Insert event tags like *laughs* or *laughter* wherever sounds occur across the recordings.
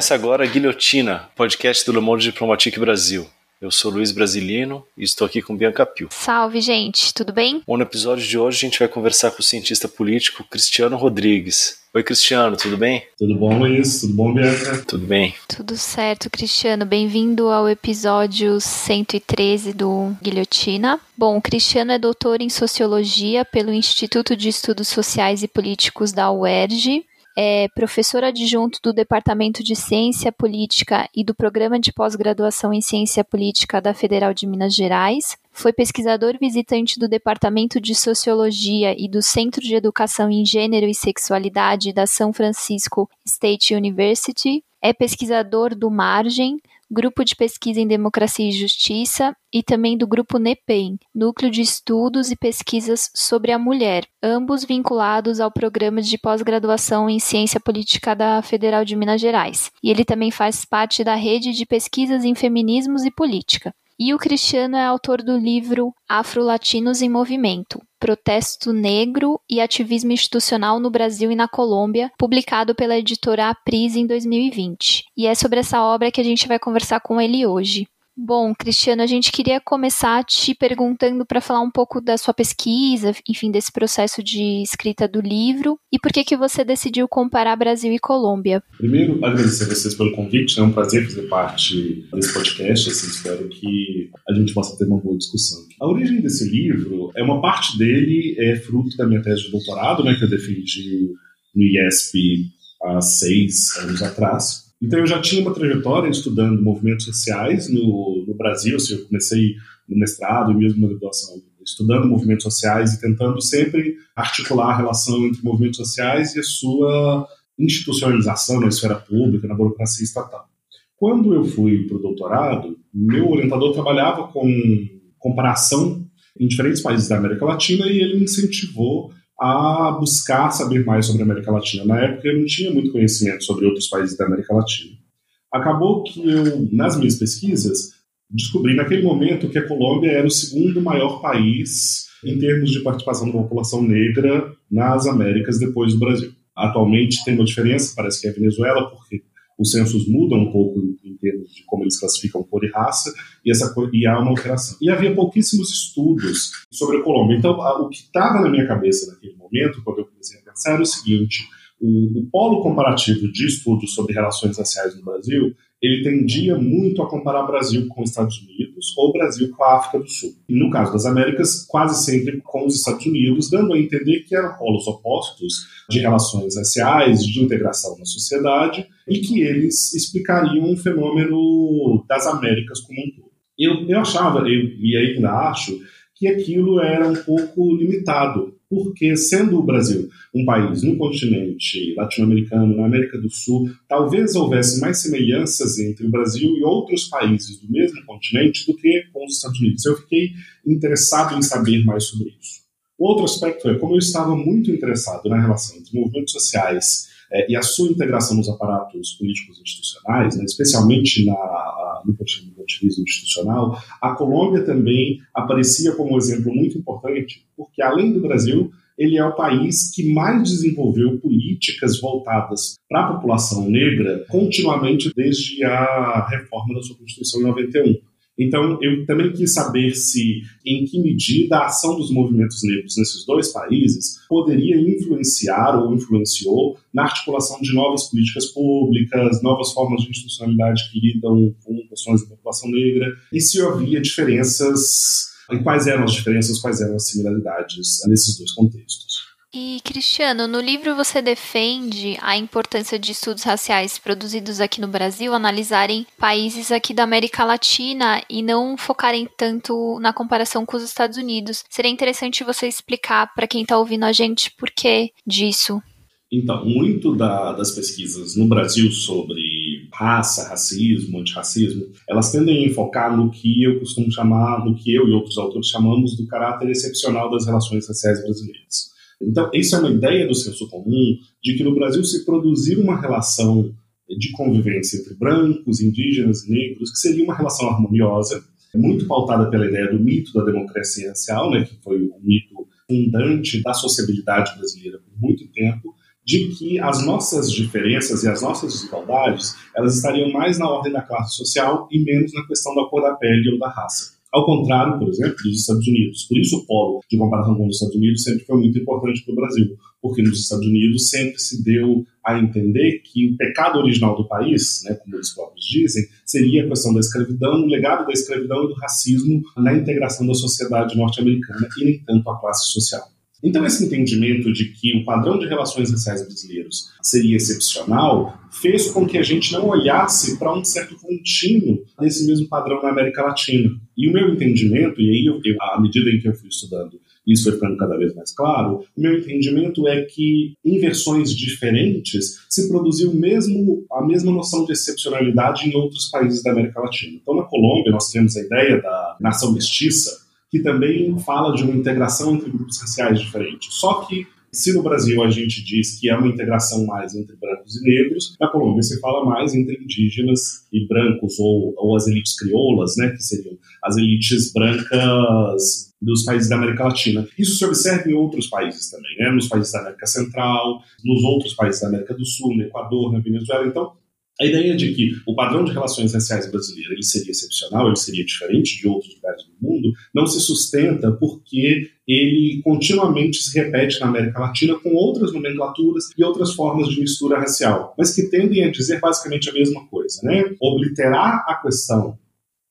Começa agora a Guilhotina, podcast do Le Monde Diplomatique Brasil. Eu sou Luiz Brasilino e estou aqui com Bianca Pio. Salve, gente, tudo bem? Bom, no episódio de hoje a gente vai conversar com o cientista político Cristiano Rodrigues. Oi, Cristiano, tudo bem? Tudo bom, Luiz? Tudo bom, Bianca? Tudo bem. Tudo certo, Cristiano. Bem-vindo ao episódio 113 do Guilhotina. Bom, o Cristiano é doutor em Sociologia pelo Instituto de Estudos Sociais e Políticos da UERJ é professor adjunto do Departamento de Ciência Política e do Programa de Pós-Graduação em Ciência Política da Federal de Minas Gerais. Foi pesquisador visitante do Departamento de Sociologia e do Centro de Educação em Gênero e Sexualidade da São Francisco State University. É pesquisador do Margem, Grupo de Pesquisa em Democracia e Justiça e também do Grupo NEPEM, Núcleo de Estudos e Pesquisas sobre a Mulher, ambos vinculados ao Programa de Pós-Graduação em Ciência Política da Federal de Minas Gerais. E ele também faz parte da Rede de Pesquisas em Feminismos e Política. E o Cristiano é autor do livro Afro-Latinos em Movimento, Protesto Negro e Ativismo Institucional no Brasil e na Colômbia, publicado pela editora Apris em 2020. E é sobre essa obra que a gente vai conversar com ele hoje. Bom, Cristiano, a gente queria começar te perguntando para falar um pouco da sua pesquisa, enfim, desse processo de escrita do livro e por que que você decidiu comparar Brasil e Colômbia. Primeiro, agradecer a vocês pelo convite, é um prazer fazer parte desse podcast, assim, espero que a gente possa ter uma boa discussão. A origem desse livro, é uma parte dele é fruto da minha tese de doutorado, né, que eu defendi no IESP há seis anos atrás, então eu já tinha uma trajetória estudando movimentos sociais no, no Brasil, assim, eu comecei no mestrado e mesmo na graduação, estudando movimentos sociais e tentando sempre articular a relação entre movimentos sociais e a sua institucionalização na esfera pública, na burocracia estatal. Quando eu fui para o doutorado, meu orientador trabalhava com comparação em diferentes países da América Latina e ele me incentivou a buscar saber mais sobre a América Latina. Na época eu não tinha muito conhecimento sobre outros países da América Latina. Acabou que eu, nas minhas pesquisas, descobri naquele momento que a Colômbia era o segundo maior país em termos de participação da população negra nas Américas depois do Brasil. Atualmente tem uma diferença, parece que é a Venezuela, porque os censos mudam um pouco termos de como eles classificam cor e raça, e, essa, e há uma alteração. E havia pouquíssimos estudos sobre a Colômbia. Então, o que estava na minha cabeça naquele momento, quando eu comecei a pensar, era o seguinte: o, o polo comparativo de estudos sobre relações raciais no Brasil ele tendia muito a comparar Brasil com os Estados Unidos ou Brasil com a África do Sul. E no caso das Américas, quase sempre com os Estados Unidos, dando a entender que eram polos opostos de relações raciais, de integração na sociedade, e que eles explicariam um fenômeno das Américas como um todo. Eu, eu achava, eu, e ainda acho, que aquilo era um pouco limitado, porque sendo o Brasil um país no continente latino-americano, na América do Sul, talvez houvesse mais semelhanças entre o Brasil e outros países do mesmo continente do que com os Estados Unidos. Eu fiquei interessado em saber mais sobre isso. Outro aspecto é como eu estava muito interessado na relação entre movimentos sociais é, e a sua integração nos aparatos políticos institucionais, né, especialmente na, no ativismo institucional, a Colômbia também aparecia como um exemplo muito importante, porque além do Brasil, ele é o país que mais desenvolveu políticas voltadas para a população negra continuamente desde a reforma da sua Constituição em 91. Então, eu também quis saber se, em que medida a ação dos movimentos negros nesses dois países poderia influenciar ou influenciou na articulação de novas políticas públicas, novas formas de institucionalidade que lidam com questões da população negra, e se havia diferenças, e quais eram as diferenças, quais eram as similaridades nesses dois contextos. E, Cristiano, no livro você defende a importância de estudos raciais produzidos aqui no Brasil analisarem países aqui da América Latina e não focarem tanto na comparação com os Estados Unidos. Seria interessante você explicar para quem está ouvindo a gente por que disso. Então, muito da, das pesquisas no Brasil sobre raça, racismo, antirracismo, elas tendem a enfocar no que eu costumo chamar, no que eu e outros autores chamamos do caráter excepcional das relações raciais brasileiras. Então, isso é uma ideia do senso comum de que no Brasil se produzir uma relação de convivência entre brancos, indígenas e negros, que seria uma relação harmoniosa, muito pautada pela ideia do mito da democracia racial, né, que foi o mito fundante da sociabilidade brasileira por muito tempo, de que as nossas diferenças e as nossas desigualdades elas estariam mais na ordem da classe social e menos na questão da cor da pele ou da raça. Ao contrário, por exemplo, dos Estados Unidos. Por isso o polo de comparação com os Estados Unidos sempre foi muito importante para o Brasil, porque nos Estados Unidos sempre se deu a entender que o pecado original do país, né, como eles próprios dizem, seria a questão da escravidão, o legado da escravidão e do racismo na integração da sociedade norte-americana e nem tanto a classe social. Então, esse entendimento de que o padrão de relações raciais brasileiros seria excepcional fez com que a gente não olhasse para um certo contínuo desse mesmo padrão na América Latina. E o meu entendimento, e aí, eu, eu, à medida em que eu fui estudando, isso foi ficando cada vez mais claro, o meu entendimento é que em versões diferentes se produziu mesmo a mesma noção de excepcionalidade em outros países da América Latina. Então, na Colômbia, nós temos a ideia da nação mestiça, que também fala de uma integração entre grupos raciais diferentes. Só que se no Brasil a gente diz que é uma integração mais entre brancos e negros, na Colômbia se fala mais entre indígenas e brancos, ou, ou as elites crioulas, né, que seriam as elites brancas dos países da América Latina. Isso se observa em outros países também, né, nos países da América Central, nos outros países da América do Sul, no Equador, na Venezuela. Então, a ideia de que o padrão de relações raciais brasileiro ele seria excepcional, ele seria diferente de outros lugares do mundo, não se sustenta porque ele continuamente se repete na América Latina com outras nomenclaturas e outras formas de mistura racial, mas que tendem a dizer basicamente a mesma coisa, né? Obliterar a questão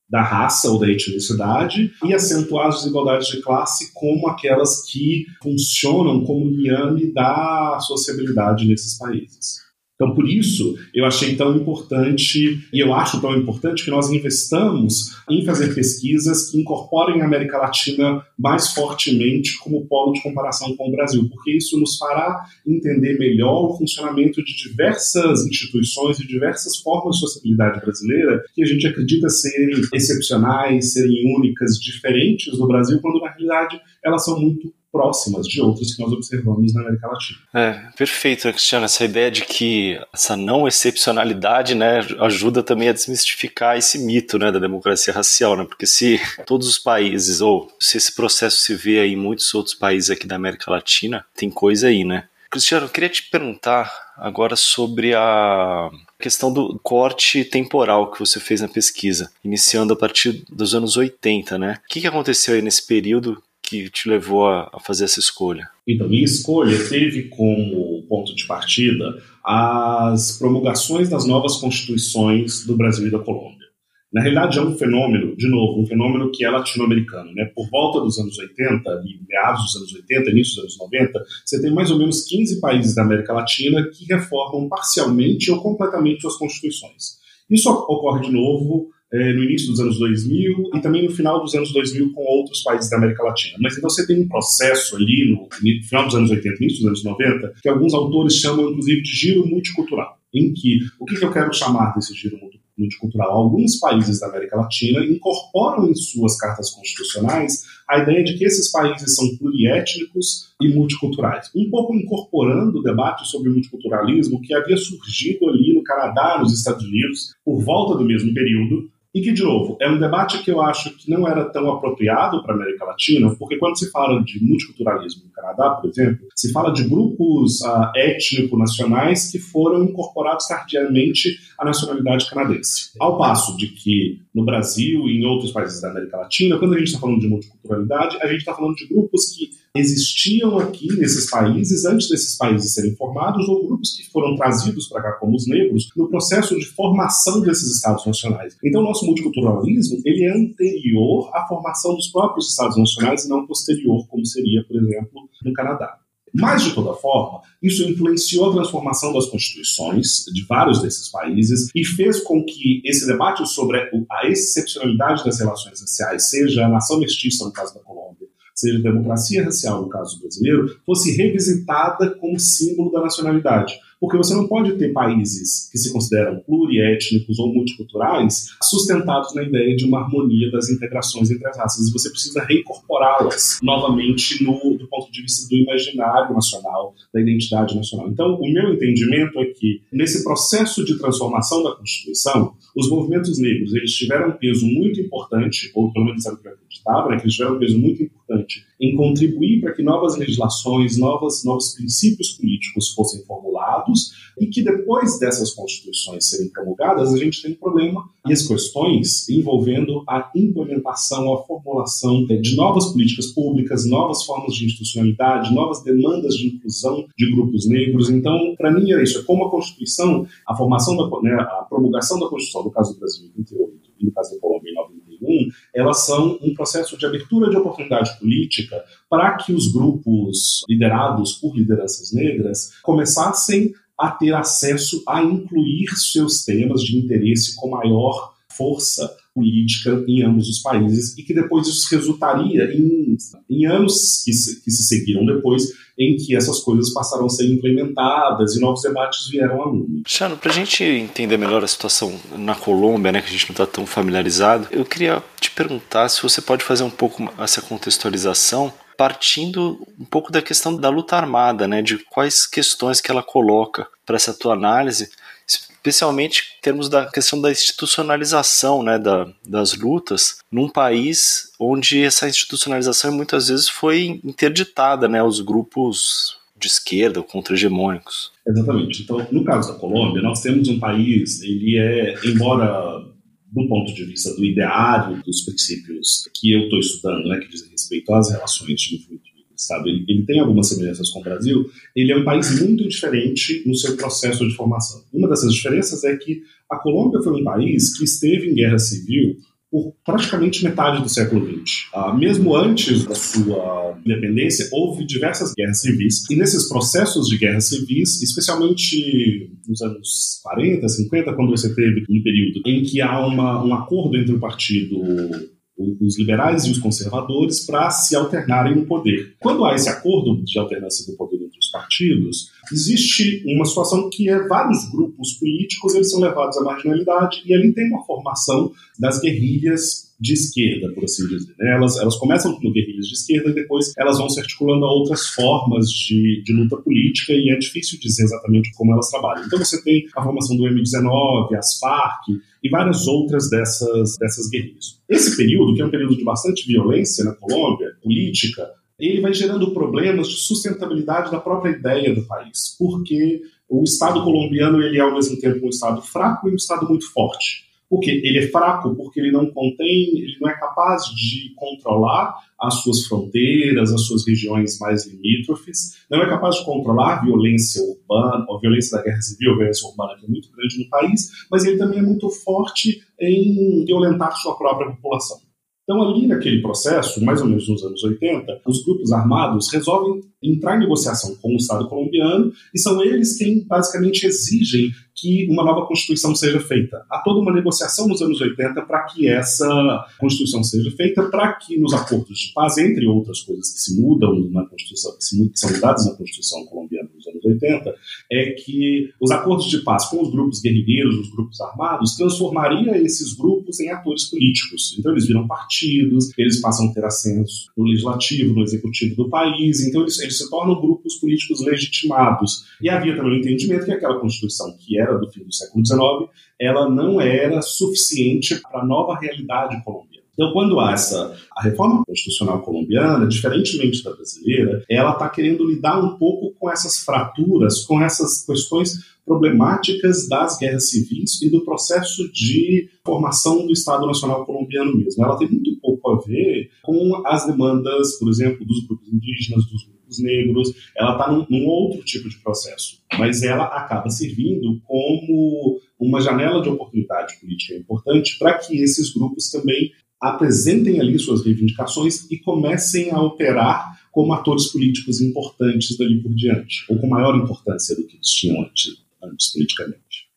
da raça ou da etnicidade e acentuar as desigualdades de classe como aquelas que funcionam como liame da sociabilidade nesses países. Então, por isso, eu achei tão importante, e eu acho tão importante que nós investamos em fazer pesquisas que incorporem a América Latina mais fortemente como polo de comparação com o Brasil, porque isso nos fará entender melhor o funcionamento de diversas instituições e diversas formas de sociabilidade brasileira que a gente acredita serem excepcionais, serem únicas, diferentes do Brasil, quando na realidade elas são muito próximas de outras que nós observamos na América Latina. É, perfeito, né, Cristiano. Essa ideia de que essa não excepcionalidade né, ajuda também a desmistificar esse mito né, da democracia racial, né? Porque se todos os países, ou se esse processo se vê aí em muitos outros países aqui da América Latina, tem coisa aí, né? Cristiano, eu queria te perguntar agora sobre a questão do corte temporal que você fez na pesquisa, iniciando a partir dos anos 80, né? O que aconteceu aí nesse período que te levou a, fazer essa escolha? Então, minha escolha teve como ponto de partida as promulgações das novas constituições do Brasil e da Colômbia. Na realidade, é um fenômeno, de novo, um fenômeno que é latino-americano. Né? Por volta dos anos 80, ali, meados dos anos 80, início dos anos 90, você tem mais ou menos 15 países da América Latina que reformam parcialmente ou completamente suas constituições. Isso ocorre de novo é, no início dos anos 2000 e também no final dos anos 2000 com outros países da América Latina. Mas então você tem um processo ali no final dos anos 80, início dos anos 90, que alguns autores chamam inclusive de giro multicultural, em que o que, que eu quero chamar desse giro multicultural? Alguns países da América Latina incorporam em suas cartas constitucionais a ideia de que esses países são pluriétnicos e multiculturais, um pouco incorporando o debate sobre o multiculturalismo que havia surgido ali no Canadá, nos Estados Unidos, por volta do mesmo período, e que, de novo, é um debate que eu acho que não era tão apropriado para a América Latina, porque quando se fala de multiculturalismo no Canadá, por exemplo, se fala de grupos uh, étnico-nacionais que foram incorporados tardiamente à nacionalidade canadense. Ao passo de que no Brasil e em outros países da América Latina, quando a gente está falando de multiculturalidade, a gente está falando de grupos que existiam aqui nesses países antes desses países serem formados ou grupos que foram trazidos para cá como os negros no processo de formação desses estados nacionais. Então, nosso multiculturalismo ele é anterior à formação dos próprios estados nacionais e não posterior, como seria, por exemplo, no Canadá. Mas, de toda forma, isso influenciou a transformação das constituições de vários desses países e fez com que esse debate sobre a excepcionalidade das relações raciais, seja a nação mestiça, no caso da Colômbia, seja a democracia racial, no caso brasileiro, fosse revisitada como símbolo da nacionalidade. Porque você não pode ter países que se consideram pluriétnicos ou multiculturais sustentados na ideia de uma harmonia das integrações entre as raças. E você precisa reincorporá-las novamente no, do ponto de vista do imaginário nacional, da identidade nacional. Então, o meu entendimento é que, nesse processo de transformação da Constituição, os movimentos negros eles tiveram um peso muito importante, ou pelo menos era o que eu acreditava, né, que eles tiveram um peso muito importante em contribuir para que novas legislações, novas, novos princípios políticos fossem formulados e que depois dessas constituições serem promulgadas, a gente tem um problema e as questões envolvendo a implementação, a formulação de novas políticas públicas, novas formas de institucionalidade, novas demandas de inclusão de grupos negros. Então, para mim é isso, é como a Constituição, a formação da, né, a promulgação da Constituição, no caso do Brasil em 28 e no caso da Colômbia em 91, elas são um processo de abertura de oportunidade política para que os grupos liderados por lideranças negras começassem a ter acesso a incluir seus temas de interesse com maior força política em ambos os países e que depois isso resultaria em, em anos que se, que se seguiram depois em que essas coisas passaram a ser implementadas e novos debates vieram à lume. Chano, para a gente entender melhor a situação na Colômbia, né, que a gente não está tão familiarizado, eu queria te perguntar se você pode fazer um pouco essa contextualização partindo um pouco da questão da luta armada, né, de quais questões que ela coloca para essa tua análise, especialmente em termos da questão da institucionalização né, da, das lutas num país onde essa institucionalização muitas vezes foi interditada né, aos grupos de esquerda ou contra-hegemônicos. Exatamente. Então, no caso da Colômbia, nós temos um país, ele é, embora do ponto de vista do ideário, dos princípios que eu estou estudando, né, que dizem respeito às relações de Estado, ele, ele, tem algumas semelhanças com o Brasil, ele é um país muito diferente no seu processo de formação. Uma dessas diferenças é que a Colômbia foi um país que esteve em guerra civil por praticamente metade do século XX. Ah, mesmo antes da sua independência, houve diversas guerras civis, e nesses processos de guerras civis, especialmente nos anos 40, 50, quando você teve um período em que há uma, um acordo entre o partido os liberais e os conservadores para se alternarem no poder. Quando há esse acordo de alternância do poder partidos, existe uma situação que é vários grupos políticos eles são levados à marginalidade e ali tem uma formação das guerrilhas de esquerda, por assim dizer. Né? Elas, elas começam como guerrilhas de esquerda e depois elas vão se articulando a outras formas de, de luta política e é difícil dizer exatamente como elas trabalham. Então você tem a formação do M19, as Farc e várias outras dessas, dessas guerrilhas. Esse período, que é um período de bastante violência na Colômbia, política, ele vai gerando problemas de sustentabilidade da própria ideia do país, porque o Estado colombiano ele é ao mesmo tempo um Estado fraco e um Estado muito forte. Porque ele é fraco, porque ele não contém, ele não é capaz de controlar as suas fronteiras, as suas regiões mais limítrofes, não é capaz de controlar a violência urbana, a violência da guerra civil, a violência urbana que é muito grande no país, mas ele também é muito forte em violentar sua própria população. Então, ali naquele processo, mais ou menos nos anos 80, os grupos armados resolvem entrar em negociação com o Estado colombiano e são eles quem basicamente exigem que uma nova Constituição seja feita. Há toda uma negociação nos anos 80 para que essa Constituição seja feita, para que nos acordos de paz, entre outras coisas que se mudam na Constituição, que, se, que são mudadas na Constituição colombiana anos 80, é que os acordos de paz com os grupos guerrilheiros, os grupos armados, transformaria esses grupos em atores políticos. Então eles viram partidos, eles passam a ter assentos no legislativo, no executivo do país, então eles, eles se tornam grupos políticos legitimados. E havia também o entendimento que aquela Constituição, que era do fim do século XIX, ela não era suficiente para a nova realidade colombiana. Então, quando há essa a reforma constitucional colombiana, diferentemente da brasileira, ela está querendo lidar um pouco com essas fraturas, com essas questões problemáticas das guerras civis e do processo de formação do Estado Nacional colombiano mesmo. Ela tem muito pouco a ver com as demandas, por exemplo, dos grupos indígenas, dos grupos negros. Ela está num, num outro tipo de processo, mas ela acaba servindo como uma janela de oportunidade política importante para que esses grupos também apresentem ali suas reivindicações e comecem a operar como atores políticos importantes dali por diante, ou com maior importância do que eles tinham antes, antes politicamente.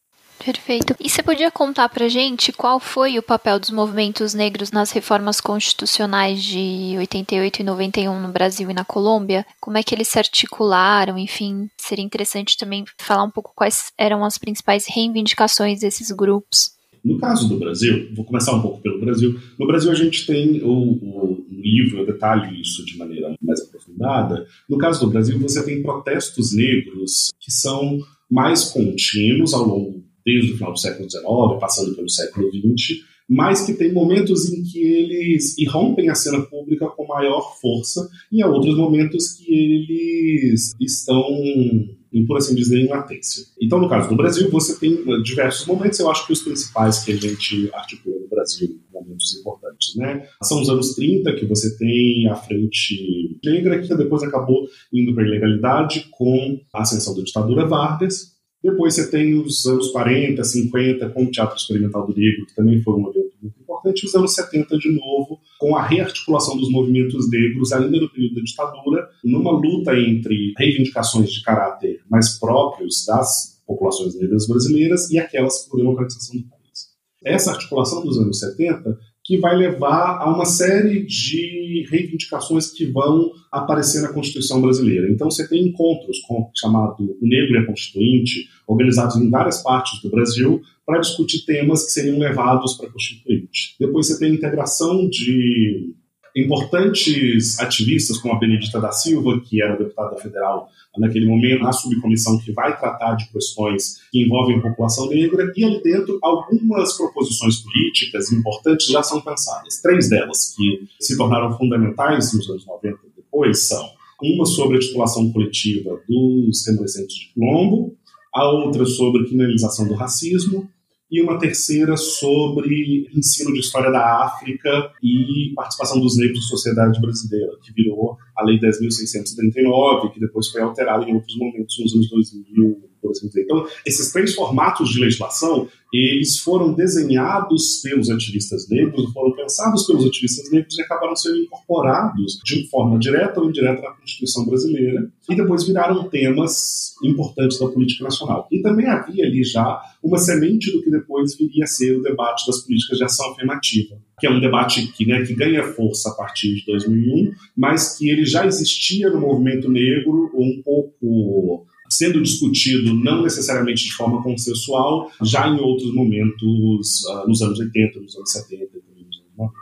Perfeito. E você podia contar pra gente qual foi o papel dos movimentos negros nas reformas constitucionais de 88 e 91 no Brasil e na Colômbia? Como é que eles se articularam? Enfim, seria interessante também falar um pouco quais eram as principais reivindicações desses grupos. No caso do Brasil, vou começar um pouco pelo Brasil. No Brasil, a gente tem o, o, livro, eu detalho isso de maneira mais aprofundada. No caso do Brasil, você tem protestos negros que são mais contínuos ao longo desde o final do século XIX, passando pelo século XX, mas que tem momentos em que eles irrompem a cena pública com maior força e há outros momentos que eles estão, por assim dizer, em latência. Então, no caso do Brasil, você tem diversos momentos, eu acho que os principais que a gente articula no Brasil, momentos importantes, né? São os anos 30 que você tem a frente negra, que depois acabou indo para a ilegalidade com a ascensão da ditadura Vargas, depois você tem os anos 40, 50, com o Teatro Experimental do Negro, que também foi um muito importante, os anos 70 de novo, com a rearticulação dos movimentos negros, ainda no período da ditadura, numa luta entre reivindicações de caráter mais próprios das populações negras brasileiras e aquelas por democratização do país. Essa articulação dos anos 70 que vai levar a uma série de reivindicações que vão aparecer na Constituição brasileira. Então, você tem encontros com, chamado O Negro e a Constituinte, organizados em várias partes do Brasil, para discutir temas que seriam levados para a Constituinte. Depois, você tem integração de importantes ativistas, como a Benedita da Silva, que era deputada federal naquele momento, na subcomissão que vai tratar de questões que envolvem a população negra, e ali dentro algumas proposições políticas importantes já são pensadas. Três delas, que se tornaram fundamentais nos anos 90 depois, são uma sobre a titulação coletiva dos remanescentes de Colombo, a outra sobre criminalização do racismo, e uma terceira sobre ensino de história da África e participação dos negros na sociedade brasileira, que virou a Lei 10.639, que depois foi alterada em outros momentos nos anos 2000 por assim dizer. Então, esses três formatos de legislação, eles foram desenhados pelos ativistas negros, foram pensados pelos ativistas negros e acabaram sendo incorporados de forma direta ou indireta na Constituição brasileira e depois viraram temas importantes da política nacional. E também havia ali já uma semente do que depois viria a ser o debate das políticas de ação afirmativa, que é um debate que, né, que ganha força a partir de 2001, mas que ele já existia no movimento negro um pouco sendo discutido não necessariamente de forma consensual, já em outros momentos, uh, nos anos 80, nos anos 70 e nos anos 90.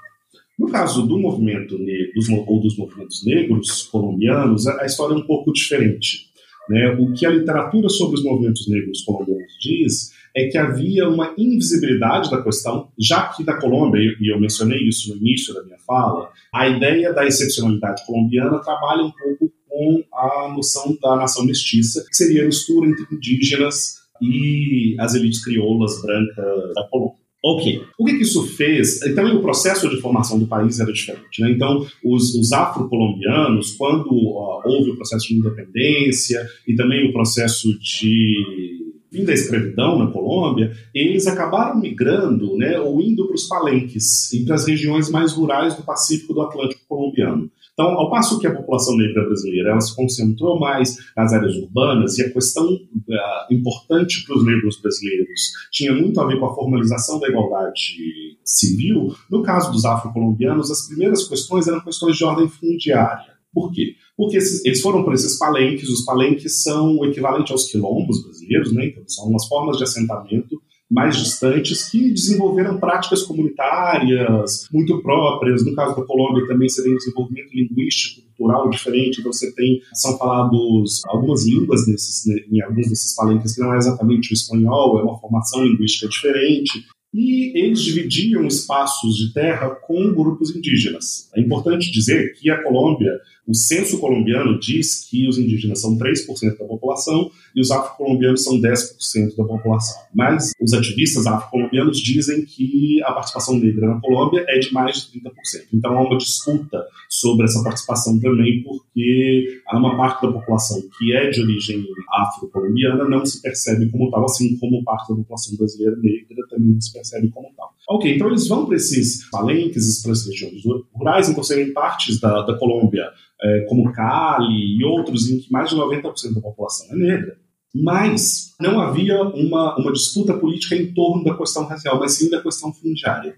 No caso do movimento negro, ou dos movimentos negros colombianos, a, a história é um pouco diferente. Né? O que a literatura sobre os movimentos negros colombianos diz é que havia uma invisibilidade da questão, já que da Colômbia, e eu mencionei isso no início da minha fala, a ideia da excepcionalidade colombiana trabalha um pouco com a noção da nação mestiça, que seria a mistura entre indígenas e as elites crioulas brancas da Colômbia. Ok. O que, que, isso fez? Também o processo de formação do país era diferente. Né? Então, os, os afro-colombianos, quando uh, houve o processo de independência e também o processo de fim da escravidão na Colômbia, eles acabaram migrando né, ou indo para os palenques para as regiões mais rurais do Pacífico do Atlântico colombiano. Então, ao passo que a população negra brasileira ela se concentrou mais nas áreas urbanas e a questão uh, importante para os negros brasileiros tinha muito a ver com a formalização da igualdade civil, no caso dos afro-colombianos, as primeiras questões eram questões de ordem fundiária. Por quê? Porque esses, eles foram para esses palenques, os palenques são o equivalente aos quilombos brasileiros, né? então são umas formas de assentamento mais distantes que desenvolveram práticas comunitárias muito próprias. No caso da Colômbia também você tem um desenvolvimento linguístico, cultural diferente, então você tem, são falados algumas línguas nesses, né, em alguns desses palenques que não é exatamente o espanhol, é uma formação linguística diferente e eles dividiam espaços de terra com grupos indígenas. É importante dizer que a Colômbia, o censo colombiano diz que os indígenas são 3% da população e os afro-colombianos são 10% da população. Mas os ativistas afro-colombianos dizem que a participação negra na Colômbia é de mais de 30%. Então há uma disputa sobre essa participação também, porque há uma parte da população que é de origem afro-colombiana não se percebe como tal, assim como parte da população brasileira negra também não se percebe como tal. Ok, então eles vão para esses palenques, para essas regiões rurais, então serem partes da, da Colômbia, é, como Cali e outros, em que mais de 90% da população é negra. Mas não havia uma, uma disputa política em torno da questão racial, mas sim da questão fundiária.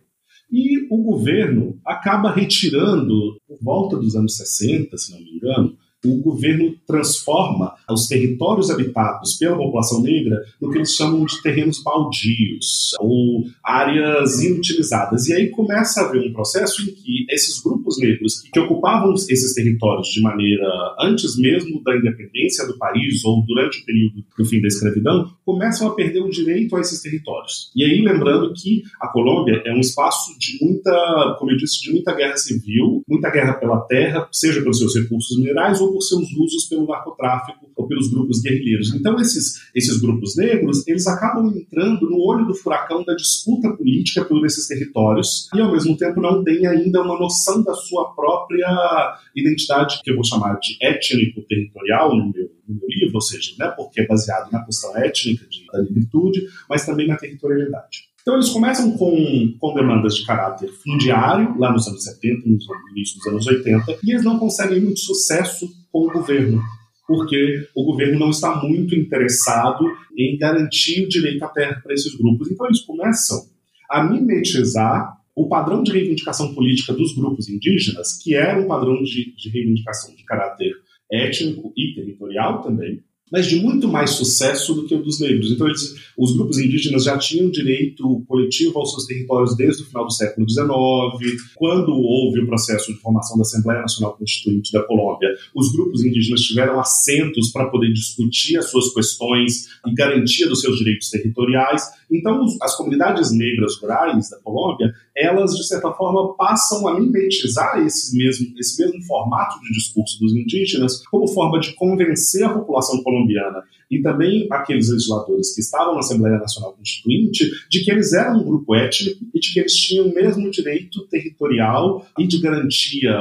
E o governo acaba retirando, por volta dos anos 60, se não me engano, o governo transforma os territórios habitados pela população negra no que eles chamam de terrenos baldios ou áreas inutilizadas. E aí começa a haver um processo em que esses grupos negros que, ocupavam esses territórios de maneira antes mesmo da independência do país ou durante o período do fim da escravidão começam a perder o direito a esses territórios. E aí lembrando que a Colômbia é um espaço de muita, como eu disse, de muita guerra civil, muita guerra pela terra, seja pelos seus recursos minerais ou por seus usos pelo narcotráfico ou pelos grupos guerrilheiros. Então, esses, esses grupos negros, eles acabam entrando no olho do furacão da disputa política por esses territórios e, ao mesmo tempo, não têm ainda uma noção da sua própria identidade, que eu vou chamar de étnico-territorial no meu, no meu livro, ou seja, né, porque é baseado na questão étnica de, da negritude, mas também na territorialidade. Então, eles começam com, com demandas de caráter fundiário, lá nos anos 70, no início dos anos 80, e eles não conseguem muito sucesso com o governo, porque o governo não está muito interessado em garantir o direito à terra para esses grupos. Então, eles começam a mimetizar o padrão de reivindicação política dos grupos indígenas, que era um padrão de, de reivindicação de caráter étnico e territorial também, mas de muito mais sucesso do que o dos negros. Então, eles, os grupos indígenas já tinham direito coletivo aos seus territórios desde o final do século XIX. Quando houve o processo de formação da Assembleia Nacional Constituinte da Colômbia, os grupos indígenas tiveram assentos para poder discutir as suas questões e garantia dos seus direitos territoriais. Então, as comunidades negras rurais da Colômbia, elas, de certa forma, passam a mimetizar esse mesmo, esse mesmo formato de discurso dos indígenas como forma de convencer a população colombiana e também aqueles legisladores que estavam na Assembleia Nacional Constituinte de que eles eram um grupo étnico e de que eles tinham o mesmo direito territorial e de garantia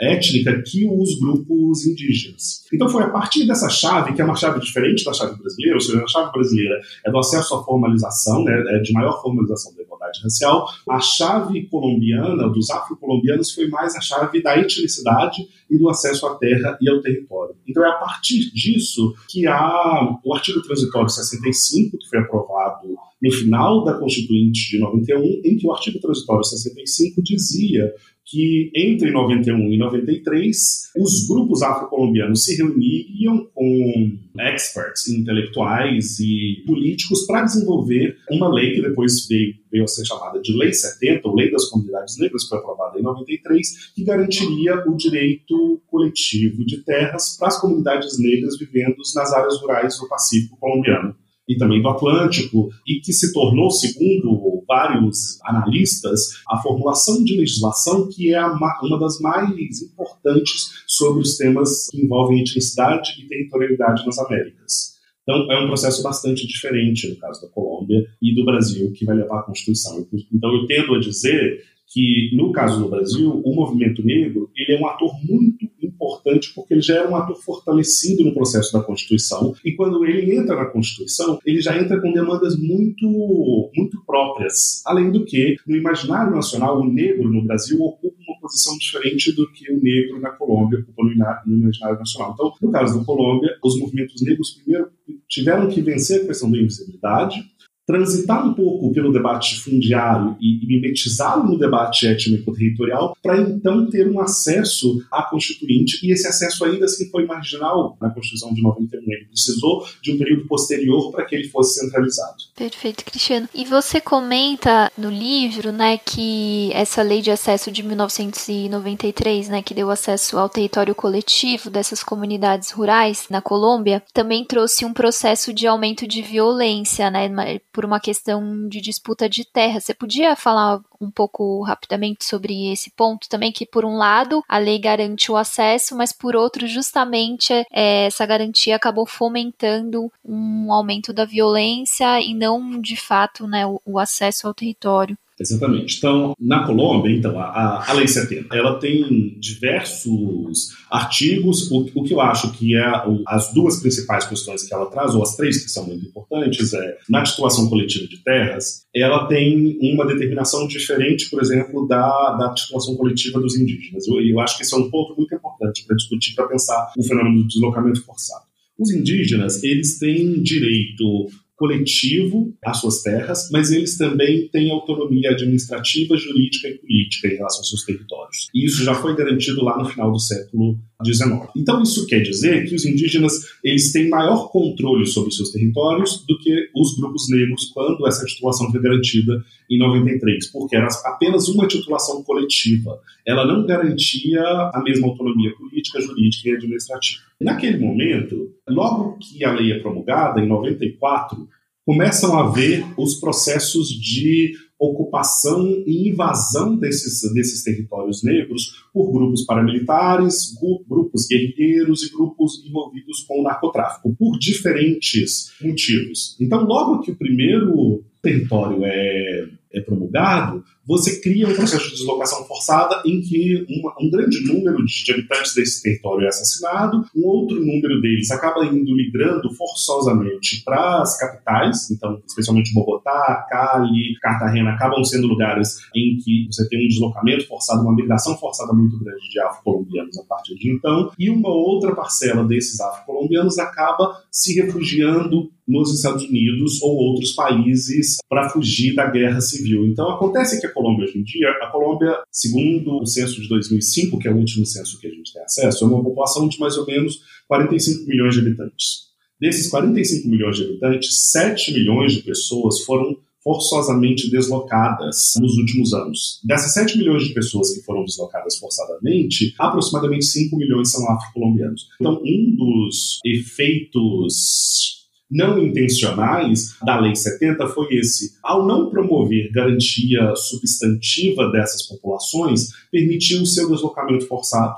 étnica que os grupos indígenas. Então foi a partir dessa chave, que é uma chave diferente da chave brasileira, ou seja, a chave brasileira é do acesso à formalização, né, é de maior formalização da igualdade racial, a chave colombiana, dos afrocolombianos, foi mais a chave da etnicidade e do acesso à terra e ao território. Então é a partir disso que há o artigo transitório 65, que foi aprovado no final da Constituinte de 91, em que o artigo transitório 65 dizia que entre 91 e 93 os grupos afrocolombianos se reuniam com experts, intelectuais e políticos para desenvolver uma lei que depois veio, veio a ser chamada de Lei 70, ou Lei das Comunidades Negras, que foi aprovada em 93, que garantiria o direito coletivo de terras para as comunidades negras vivendo nas áreas rurais do Pacífico colombiano e também do Atlântico, e que se tornou, segundo vários analistas, a formulação de legislação que é uma das mais importantes sobre os temas que envolvem etnicidade e territorialidade nas Américas. Então, é um processo bastante diferente no caso da Colômbia e do Brasil, que vai levar à Constituição. Então, eu tendo a dizer que, no caso do Brasil, o movimento negro ele é um ator muito importante porque ele já era um ator fortalecido no processo da Constituição e quando ele entra na Constituição, ele já entra com demandas muito, muito próprias. Além do que, no imaginário nacional, o negro no Brasil ocupa uma posição diferente do que o negro na Colômbia ocupa no imaginário nacional. Então, no caso da Colômbia, os movimentos negros primeiro tiveram que vencer a questão da invisibilidade, transitar um pouco pelo debate fundiário e mimetizá-lo no debate étnico-territorial, para então ter um acesso à Constituinte, e esse acesso ainda assim foi marginal na Constituição de 91. Ele precisou de um período posterior para que ele fosse centralizado. Perfeito, Cristiano. E você comenta no livro, né, que essa lei de acesso de 1993, né, que deu acesso ao território coletivo dessas comunidades rurais na Colômbia, também trouxe um processo de aumento de violência, né, por uma questão de disputa de terra. Você podia falar um pouco rapidamente sobre esse ponto também, que por um lado a lei garante o acesso, mas por outro, justamente é, essa garantia acabou fomentando um aumento da violência e não de fato né, o, o acesso ao território. Exatamente. Então, na Colômbia, então, a, a Lei 70, ela tem diversos artigos. O, o que eu acho que é o, as duas principais questões que ela traz, ou as três que são muito importantes, é na titulação coletiva de terras, ela tem uma determinação diferente, por exemplo, da, da titulação coletiva dos indígenas. Eu, eu acho que isso é um ponto muito importante para discutir, para pensar o fenômeno do deslocamento forçado. Os indígenas, eles têm direito coletivo às suas terras, mas eles também têm autonomia administrativa, jurídica e política em relação aos seus territórios. E isso já foi garantido lá no final do século XIX. Então isso quer dizer que os indígenas eles têm maior controle sobre seus territórios do que os grupos negros quando essa titulação foi garantida em 93, porque era apenas uma titulação coletiva. Ela não garantia a mesma autonomia política, jurídica e administrativa. Naquele momento, logo que a lei é promulgada, em 94, começam a haver os processos de ocupação e invasão desses, desses territórios negros por grupos paramilitares, grupos guerrilheiros e grupos envolvidos com o narcotráfico, por diferentes motivos. Então, logo que o primeiro território é é promulgado, você cria um processo de deslocação forçada em que uma, um grande número de habitantes desse território é assassinado, um outro número deles acaba indo migrando forçosamente para as capitais, então, especialmente Bogotá, Cali, Cartagena, acabam sendo lugares em que você tem um deslocamento forçado, uma migração forçada muito grande de afro-colombianos a partir de então, e uma outra parcela desses afro-colombianos acaba se refugiando nos Estados Unidos ou outros países para fugir da guerra civil. Então acontece que a Colômbia hoje em dia, a Colômbia, segundo o censo de 2005, que é o último censo que a gente tem acesso, é uma população de mais ou menos 45 milhões de habitantes. Desses 45 milhões de habitantes, 7 milhões de pessoas foram forçosamente deslocadas nos últimos anos. Dessas 7 milhões de pessoas que foram deslocadas forçadamente, aproximadamente 5 milhões são afro-colombianos. Então, um dos efeitos não intencionais da Lei 70 foi esse. Ao não promover garantia substantiva dessas populações, permitiu o seu deslocamento forçado.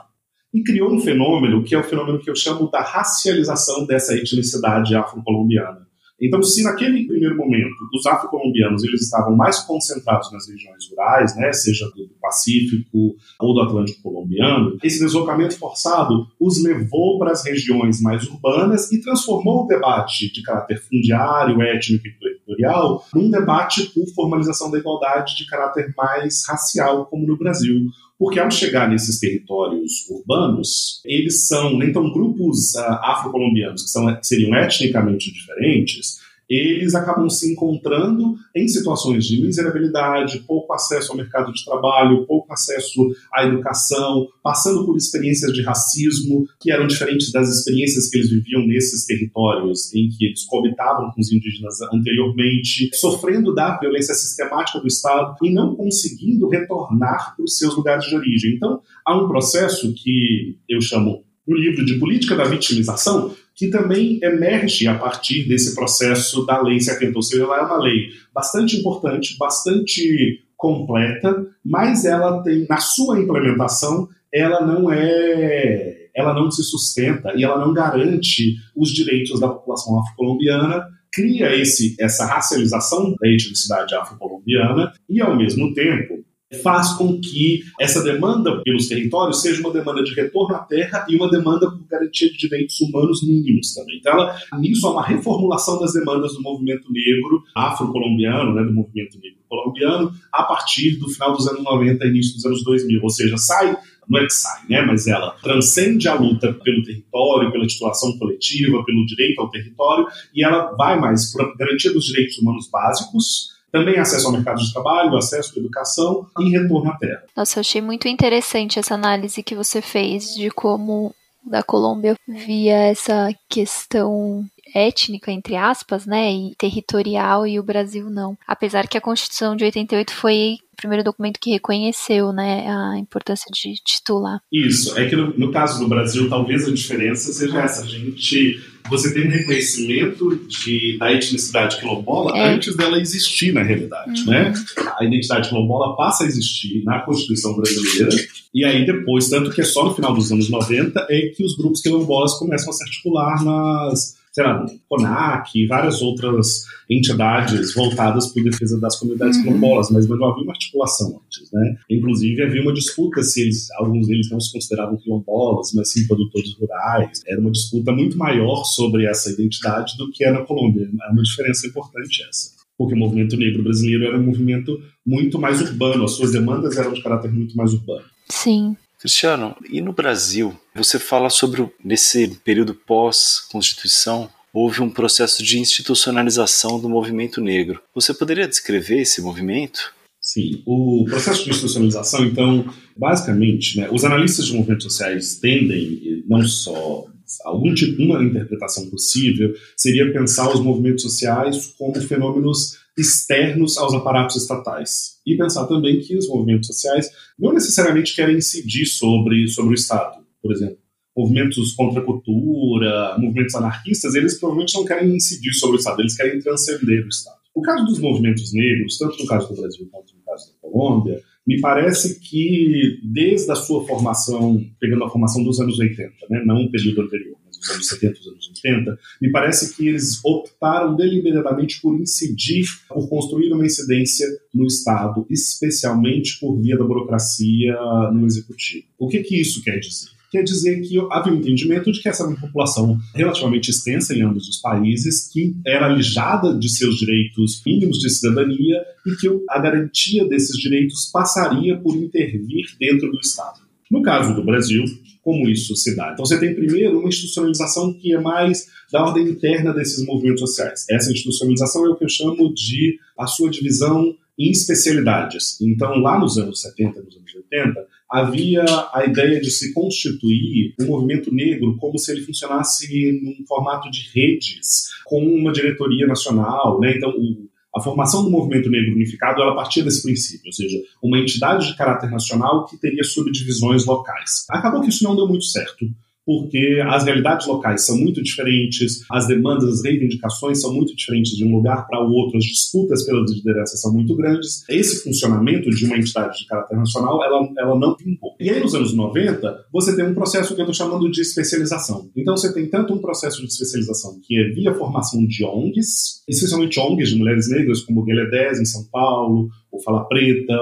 E criou um fenômeno que é o fenômeno que eu chamo da racialização dessa etnicidade afro-colombiana. Então, se naquele primeiro momento os afro-colombianos eles estavam mais concentrados nas regiões rurais, né, seja do Pacífico ou do Atlântico colombiano, esse deslocamento forçado os levou para as regiões mais urbanas e transformou o debate de caráter fundiário, étnico e territorial num debate por formalização da igualdade de caráter mais racial, como no Brasil. Porque ao chegar nesses territórios urbanos, eles são, então, grupos uh, afro-colombianos que, são, que seriam etnicamente diferentes, eles acabam se encontrando em situações de miserabilidade, pouco acesso ao mercado de trabalho, pouco acesso à educação, passando por experiências de racismo que eram diferentes das experiências que eles viviam nesses territórios em que eles coabitavam com os indígenas anteriormente, sofrendo da violência sistemática do Estado e não conseguindo retornar para os seus lugares de origem. Então, há um processo que eu chamo no livro de política da vitimização, que também emerge a partir desse processo da Lei 70. Ou seja, ela é uma lei bastante importante, bastante completa, mas ela tem, na sua implementação, ela não é ela não se sustenta e ela não garante os direitos da população afro-colombiana, cria esse, essa racialização da etnicidade afro-colombiana e, ao mesmo tempo, faz com que essa demanda pelos territórios seja uma demanda de retorno à terra e uma demanda por garantia de direitos humanos mínimos também. Então, ela, nisso há uma reformulação das demandas do movimento negro afro-colombiano, né, do movimento negro colombiano, a partir do final dos anos 90 e início dos anos 2000. Ou seja, sai não é que sai, né? Mas ela transcende a luta pelo território, pela titulação coletiva, pelo direito ao território, e ela vai mais para a garantia dos direitos humanos básicos, também acesso ao mercado de trabalho, acesso à educação e retorno à terra. Nossa, eu achei muito interessante essa análise que você fez de como da Colômbia via essa questão étnica, entre aspas, né, e territorial, e o Brasil não. Apesar que a Constituição de 88 foi o primeiro documento que reconheceu, né, a importância de titular. Isso, é que no, no caso do Brasil, talvez a diferença seja essa, a gente você tem um reconhecimento de, da etnicidade quilombola é. antes dela existir na realidade, uhum. né? A identidade quilombola passa a existir na Constituição brasileira e aí depois, tanto que é só no final dos anos 90 é que os grupos quilombolas começam a se articular nas sei lá, CONAC e várias outras entidades voltadas para a defesa das comunidades uhum. quilombolas, mas não havia uma articulação antes, né? Inclusive havia uma disputa se eles, alguns deles não se consideravam quilombolas, mas sim produtores rurais. Era uma disputa muito maior sobre essa identidade do que é na Colômbia. É uma diferença importante essa porque o movimento negro brasileiro era um movimento muito mais urbano, as suas demandas eram de caráter muito mais urbano. Sim. Cristiano, e no Brasil? Você fala sobre nesse período pós-Constituição, houve um processo de institucionalização do movimento negro. Você poderia descrever esse movimento? Sim, o processo de institucionalização, então, basicamente, né, os analistas de movimentos sociais tendem, não só algum tipo, uma interpretação possível seria pensar os movimentos sociais como fenômenos externos aos aparatos estatais. E pensar também que os movimentos sociais não necessariamente querem incidir sobre, sobre o Estado. Por exemplo, movimentos contra a cultura, movimentos anarquistas, eles provavelmente não querem incidir sobre o Estado, eles querem transcender o Estado. O caso dos movimentos negros, tanto no caso do Brasil quanto no caso da Colômbia, me parece que desde a sua formação, pegando a formação dos anos 80, né, não um período anterior, mas os anos 70, os anos 80, me parece que eles optaram deliberadamente por incidir, por construir uma incidência no Estado, especialmente por via da burocracia no Executivo. O que, que isso quer dizer? quer dizer que havia um entendimento de que essa era uma população relativamente extensa em ambos os países, que era alijada de seus direitos mínimos de cidadania e que a garantia desses direitos passaria por intervir dentro do Estado. No caso do Brasil, como isso se dá? Então, você tem primeiro uma institucionalização que é mais da ordem interna desses movimentos sociais. Essa institucionalização é o que eu chamo de a sua divisão em especialidades. Então, lá nos anos 70, nos anos 80, havia a ideia de se constituir um movimento negro como se ele funcionasse num formato de redes, com uma diretoria nacional. Né? Então, o, a formação do movimento negro unificado ela partia desse princípio, ou seja, uma entidade de caráter nacional que teria subdivisões locais. Acabou que isso não deu muito certo porque as realidades locais são muito diferentes, as demandas, as reivindicações são muito diferentes de um lugar para o outro, as disputas pelas lideranças são muito grandes. Esse funcionamento de uma entidade de caráter nacional, ela, ela não vingou. E aí, nos anos 90, você tem um processo que eu estou chamando de especialização. Então, você tem tanto um processo de especialização que é via formação de ONGs, especialmente ONGs de mulheres negras, como o Guelé 10 em São Paulo, o Fala Preta,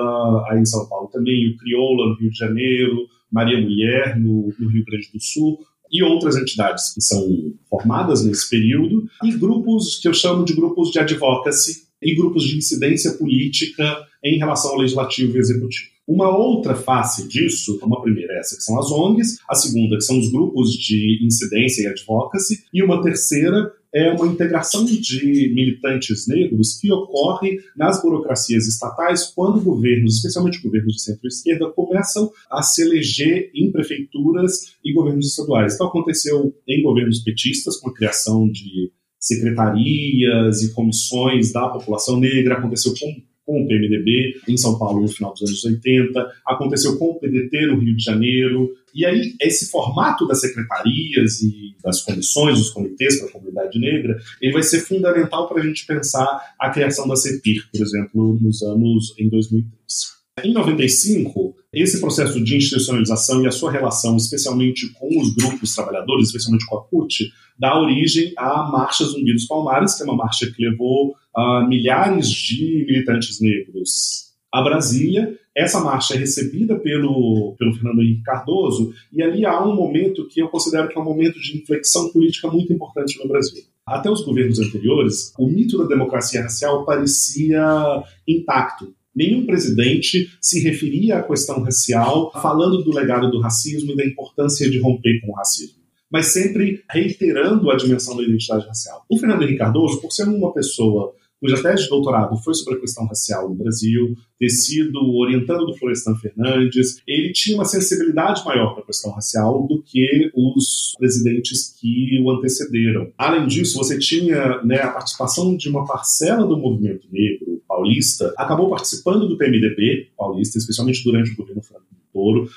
aí em São Paulo também, o Crioula no Rio de Janeiro, Maria Mulher, no, no Rio Grande do Sul, e outras entidades que são formadas nesse período, e grupos que eu chamo de grupos de advocacy e grupos de incidência política em relação ao legislativo e executivo. Uma outra face disso, uma primeira essa que são as ONGs, a segunda que são os grupos de incidência e advocacy, e uma terceira é uma integração de militantes negros que ocorre nas burocracias estatais quando governos, especialmente governos de centro-esquerda, começam a se eleger em prefeituras e governos estaduais. Então aconteceu em governos petistas com a criação de secretarias e comissões da população negra, aconteceu com com o PMDB em São Paulo no final dos anos 80, aconteceu com o PDT no Rio de Janeiro. E aí, esse formato das secretarias e das comissões, dos comitês para a comunidade negra, ele vai ser fundamental para a gente pensar a criação da CEPIR, por exemplo, nos anos em 2003. Em 95, esse processo de institucionalização e a sua relação, especialmente com os grupos trabalhadores, especialmente com a CUT, dá origem à Marcha Zumbi dos Palmares, que é uma marcha que levou uh, milhares de militantes negros a Brasília. Essa marcha é recebida pelo, pelo Fernando Henrique Cardoso, e ali há um momento que eu considero que é um momento de inflexão política muito importante no Brasil. Até os governos anteriores, o mito da democracia racial parecia intacto. Nenhum presidente se referia à questão racial falando do legado do racismo e da importância de romper com o racismo mas sempre reiterando a dimensão da identidade racial. O Fernando Henrique Cardoso, por ser uma pessoa cuja tese de doutorado foi sobre a questão racial no Brasil, ter sido orientando do Florestan Fernandes, ele tinha uma sensibilidade maior para a questão racial do que os presidentes que o antecederam. Além disso, você tinha né, a participação de uma parcela do movimento negro paulista, acabou participando do PMDB paulista, especialmente durante o governo Franco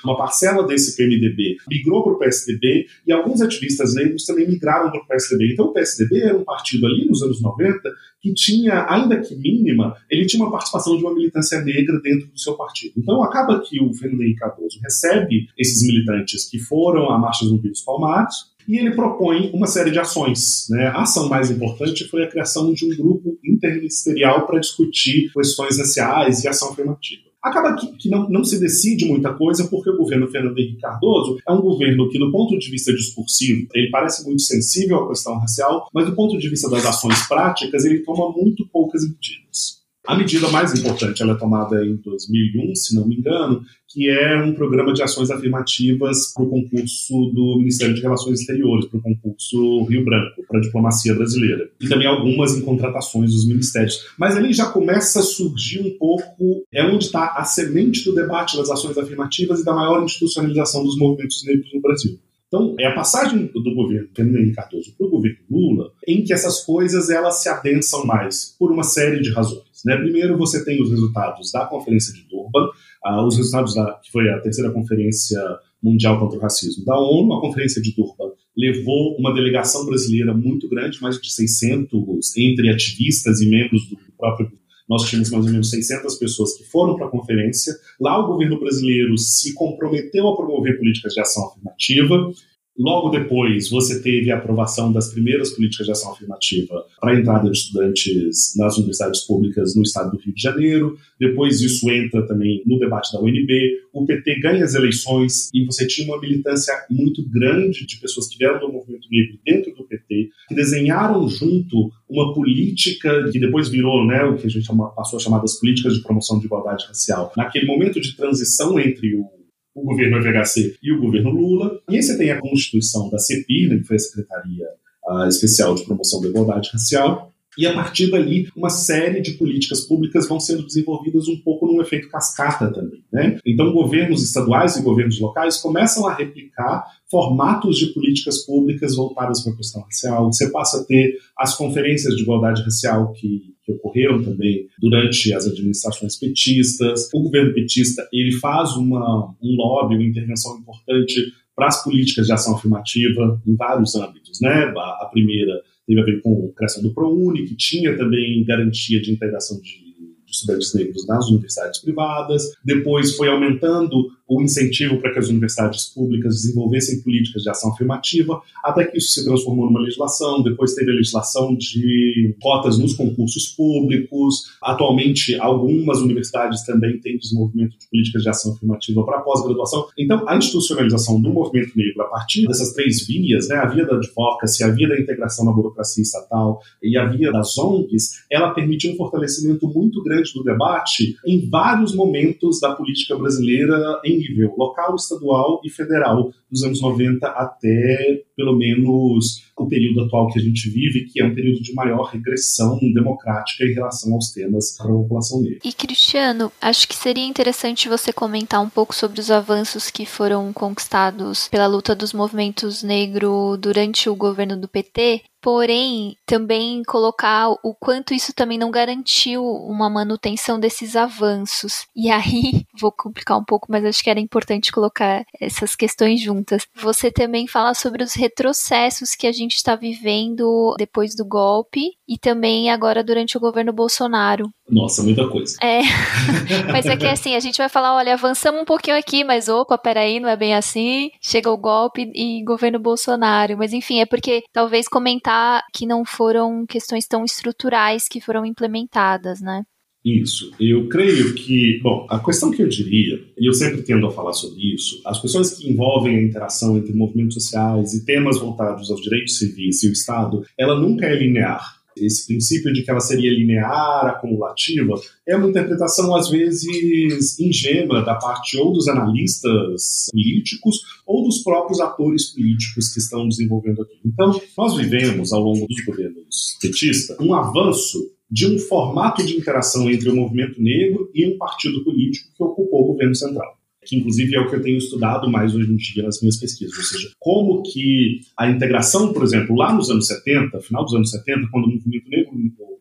Uma parcela desse PMDB migrou para o PSDB e alguns ativistas negros também migraram para o PSDB. Então o PSDB era um partido ali nos anos 90 que tinha, ainda que mínima, ele tinha uma participação de uma militância negra dentro do seu partido. Então acaba que o Fernando Henrique Cardoso recebe esses militantes que foram à Marcha dos Palmares, e ele propõe uma série de ações. Né? A ação mais importante foi a criação de um grupo interministerial para discutir questões raciais e ação afirmativa. Acaba que, que não, não, se decide muita coisa porque o governo Fernando Henrique Cardoso é um governo que, do ponto de vista discursivo, ele parece muito sensível à questão racial, mas do ponto de vista das ações práticas, ele toma muito poucas medidas. A medida mais importante ela é tomada em 2001, se não me engano, que é um programa de ações afirmativas para o concurso do Ministério de Relações Exteriores, para o concurso Rio Branco, para a diplomacia brasileira. E também algumas em contratações dos ministérios. Mas ali já começa a surgir um pouco, é onde está a semente do debate das ações afirmativas e da maior institucionalização dos movimentos negros no Brasil. Então, é a passagem do governo Fernando Cardoso para o governo Lula em que essas coisas elas se adensam mais, por uma série de razões. Né? Primeiro, você tem os resultados da Conferência de Durban, ah, os resultados da, que foi a terceira Conferência Mundial contra o Racismo da ONU. A Conferência de Durban levou uma delegação brasileira muito grande, mais de 600, entre ativistas e membros do próprio nós tínhamos mais ou menos 600 pessoas que foram para a conferência. Lá, o governo brasileiro se comprometeu a promover políticas de ação afirmativa. Logo depois, você teve a aprovação das primeiras políticas de ação afirmativa para a entrada de estudantes nas universidades públicas no estado do Rio de Janeiro. Depois, isso entra também no debate da UNB. O PT ganha as eleições e você tinha uma militância muito grande de pessoas que vieram do movimento negro dentro do PT, que desenharam junto uma política que depois virou né, o que a gente passou a chamar das políticas de promoção de igualdade racial. Naquele momento de transição entre o o governo FHC e o governo Lula. E aí você tem a constituição da CEPIR, né, que foi a Secretaria uh, Especial de Promoção da Igualdade Racial, e a partir dali, uma série de políticas públicas vão sendo desenvolvidas um pouco num efeito cascata também. Né? Então, governos estaduais e governos locais começam a replicar formatos de políticas públicas voltadas para a questão racial. Você passa a ter as conferências de igualdade racial que, que ocorreram também durante as administrações petistas. O governo petista ele faz uma, um lobby, uma intervenção importante para as políticas de ação afirmativa em vários âmbitos. Né? A, primeira teve a ver com a criação do ProUni, que tinha também garantia de integração de de estudantes negros nas universidades privadas. Depois foi aumentando o incentivo para que as universidades públicas desenvolvessem políticas de ação afirmativa, até que isso se transformou numa legislação. Depois teve a legislação de cotas nos concursos públicos. Atualmente, algumas universidades também têm desenvolvimento de políticas de ação afirmativa para pós-graduação. Então, a institucionalização do movimento negro a partir dessas três vias, né, a via da advocacy, a via da integração na burocracia estatal e a via das ONGs, ela permitiu um fortalecimento muito grande do debate em vários momentos da política brasileira em nível local, estadual e federal, dos anos 90 até pelo menos o período atual que a gente vive, que é um período de maior regressão democrática em relação aos temas para a população negra. E Cristiano, acho que seria interessante você comentar um pouco sobre os avanços que foram conquistados pela luta dos movimentos negros durante o governo do PT porém também colocar o quanto isso também não garantiu uma manutenção desses avanços. E aí, *laughs* vou complicar um pouco, mas acho que era importante colocar essas questões juntas. Você também fala sobre os retrocessos que a gente está vivendo depois do golpe e também agora durante o governo Bolsonaro. Nossa, muita coisa. É, *laughs* mas é que assim, a gente vai falar, olha, avançamos um pouquinho aqui, mas opa, peraí, não é bem assim. Chega o golpe e governo Bolsonaro. Mas enfim, é porque talvez comentar que não foram questões tão estruturais que foram implementadas, né? Isso. Eu creio que, bom, a questão que eu diria, e eu sempre tendo a falar sobre isso, as questões que envolvem a interação entre movimentos sociais e temas voltados aos direitos civis e o Estado, ela nunca é linear. Esse princípio de que ela seria linear, acumulativa, é uma interpretação, às vezes, ingênua da parte ou dos analistas políticos ou dos próprios atores políticos que estão desenvolvendo aqui. Então, nós vivemos, ao longo dos governos petistas, um avanço de um formato de interação entre o movimento negro e um partido político que ocupou o governo central. Que, inclusive, é o que eu tenho estudado mais hoje em dia nas minhas pesquisas. Ou seja, como que a integração, por exemplo, lá nos anos 70, final dos anos 70, quando o movimento negro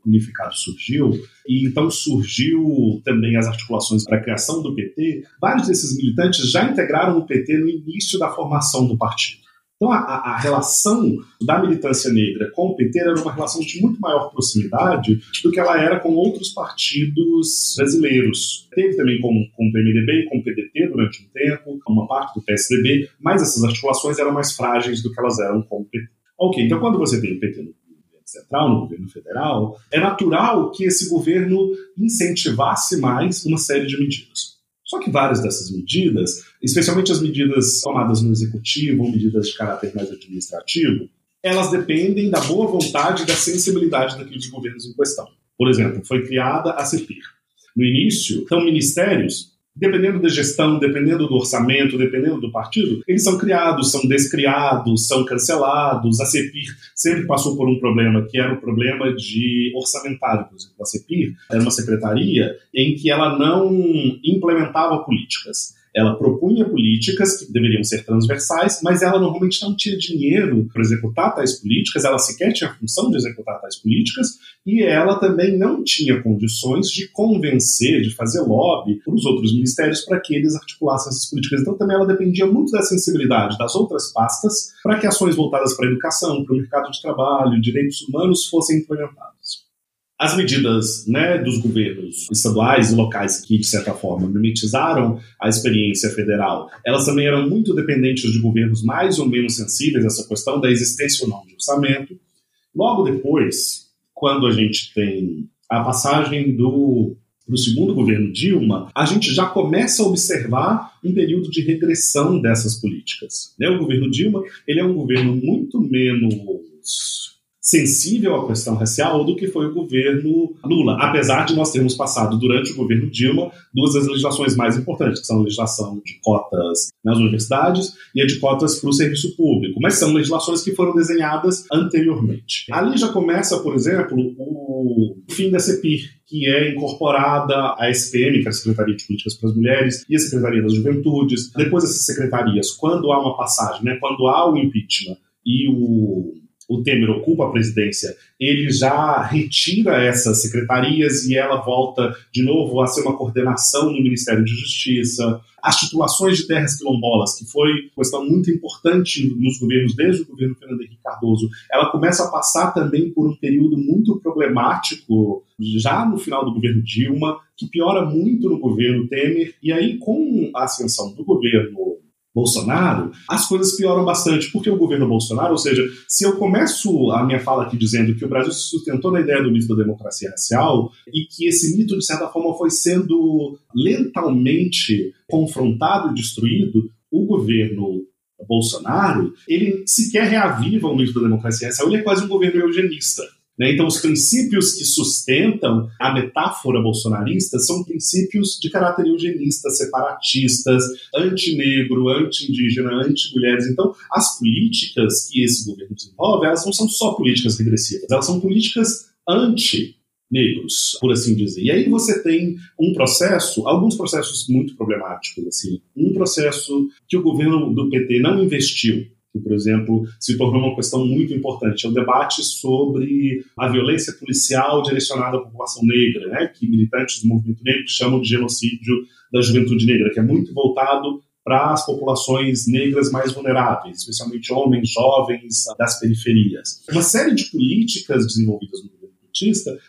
unificado surgiu, e então surgiu também as articulações para a criação do PT, vários desses militantes já integraram o PT no início da formação do partido. Então, a, a, relação da militância negra com o PT era uma relação de muito maior proximidade do que ela era com outros partidos brasileiros. Teve também com, com o PMDB com o PDT durante um tempo, uma parte do PSDB, mas essas articulações eram mais frágeis do que elas eram com o PT. Ok, então quando você tem o PT no governo central, no governo federal, é natural que esse governo incentivasse mais uma série de medidas. Só que várias dessas medidas, especialmente as medidas tomadas no executivo ou medidas de caráter mais administrativo, elas dependem da boa vontade e da sensibilidade daqueles governos em questão. Por exemplo, foi criada a CEPIR. No início, são ministérios dependendo da gestão, dependendo do orçamento, dependendo do partido, eles são criados, são descriados, são cancelados. A CEPIR sempre passou por um problema, que era o problema de orçamentário. Por exemplo, a CEPIR era uma secretaria em que ela não implementava políticas ela propunha políticas que deveriam ser transversais, mas ela normalmente não tinha dinheiro para executar tais políticas, ela sequer tinha a função de executar tais políticas, e ela também não tinha condições de convencer, de fazer lobby para os outros ministérios para que eles articulassem essas políticas. Então também ela dependia muito da sensibilidade das outras pastas para que ações voltadas para a educação, para o mercado de trabalho, direitos humanos fossem implementadas. As medidas né, dos governos estaduais e locais que, de certa forma, mimetizaram a experiência federal, elas também eram muito dependentes de governos mais ou menos sensíveis a essa questão da existência ou não de orçamento. Logo depois, quando a gente tem a passagem do para o segundo governo Dilma, a gente já começa a observar um período de regressão dessas políticas. Né? O governo Dilma ele é um governo muito menos sensível à questão racial do que foi o governo Lula, apesar de nós termos passado durante o governo Dilma duas das legislações mais importantes, que são a legislação de cotas nas universidades e a de cotas para o serviço público, mas são legislações que foram desenhadas anteriormente. Ali já começa, por exemplo, o fim da CEPIR, que é incorporada à SPM, que é a Secretaria de Políticas para as Mulheres, e a Secretaria das Juventudes. Depois dessas secretarias, quando há uma passagem, né, quando há o impeachment e o o Temer ocupa a presidência, ele já retira essas secretarias e ela volta de novo a ser uma coordenação no Ministério de Justiça. As titulações de terras quilombolas, que foi questão muito importante nos governos, desde o governo Fernando Henrique Cardoso, ela começa a passar também por um período muito problemático, já no final do governo Dilma, que piora muito no governo Temer, e aí com a ascensão do governo Bolsonaro, as coisas pioram bastante, porque o governo Bolsonaro, ou seja, se eu começo a minha fala aqui dizendo que o Brasil se sustentou na ideia do mito da democracia racial e que esse mito, de certa forma, foi sendo lentamente confrontado e destruído, o governo Bolsonaro, ele sequer reaviva o mito da democracia racial, ele é quase um governo eugenista. Né? Então, os princípios que sustentam a metáfora bolsonarista são princípios de caráter eugenista, separatistas, anti-negro, anti-indígena, anti-mulheres. Então, as políticas que esse governo desenvolve, elas não são só políticas regressivas, elas são políticas anti negros, por assim dizer. E aí você tem um processo, alguns processos muito problemáticos, assim. Um processo que o governo do PT não investiu que, por exemplo, se tornou uma questão muito importante. É o debate sobre a violência policial direcionada à população negra, né, que militantes do movimento negro chamam de genocídio da juventude negra, que é muito voltado para as populações negras mais vulneráveis, especialmente homens, jovens das periferias. Uma série de políticas desenvolvidas no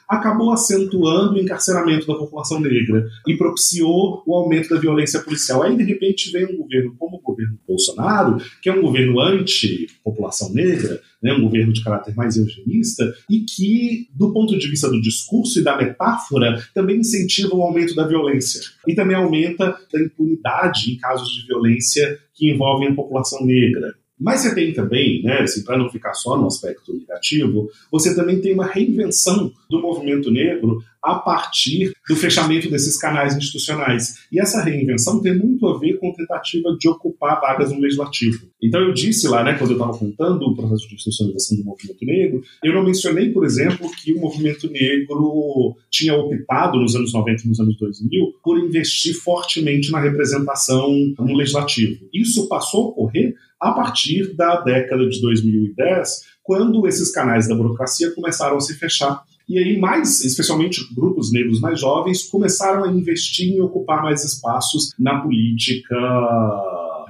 acabou acentuando o encarceramento da população negra e propiciou o aumento da violência policial. Aí, de repente, vem um governo como o governo Bolsonaro, que é um governo anti-população negra, né, um governo de caráter mais eugenista, e que, do ponto de vista do discurso e da metáfora, também incentiva o aumento da violência. E também aumenta a impunidade em casos de violência que envolvem a população negra. Mas você tem também, né, assim, para não ficar só no aspecto negativo, você também tem uma reinvenção do movimento negro a partir do fechamento desses canais institucionais. E essa reinvenção tem muito a ver com a tentativa de ocupar vagas no legislativo. Então eu disse lá, né, quando eu estava contando o processo de institucionalização do movimento negro, eu não mencionei, por exemplo, que o movimento negro tinha optado nos anos 90 e nos anos 2000 por investir fortemente na representação no legislativo. Isso passou a ocorrer a partir da década de 2010, quando esses canais da burocracia começaram a se fechar. E aí, mais, especialmente grupos negros mais jovens, começaram a investir em ocupar mais espaços na política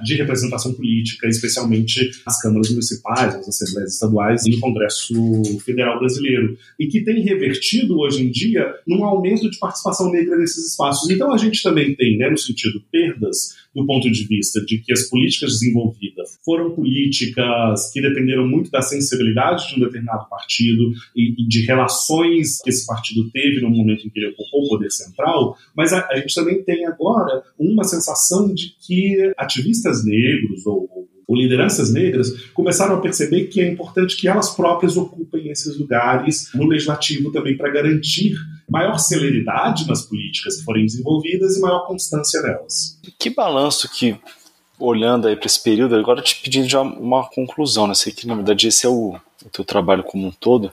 de representação política, especialmente as câmaras municipais, as assembleias estaduais e no Congresso Federal Brasileiro, e que tem revertido hoje em dia num aumento de participação negra nesses espaços. Então a gente também tem, né, no sentido perdas do ponto de vista de que as políticas desenvolvidas foram políticas que dependeram muito da sensibilidade de um determinado partido e, e de relações que esse partido teve no momento em que ele ocupou o poder central, mas a, a gente também tem agora uma sensação de que ativistas negros ou ou lideranças negras começaram a perceber que é importante que elas próprias ocupem esses lugares no legislativo também para garantir maior celeridade nas políticas que forem desenvolvidas e maior constância nelas. Que balanço que olhando aí para esse período, agora te pedindo já uma conclusão, né? Sei que na verdade esse é o, o teu trabalho como um todo,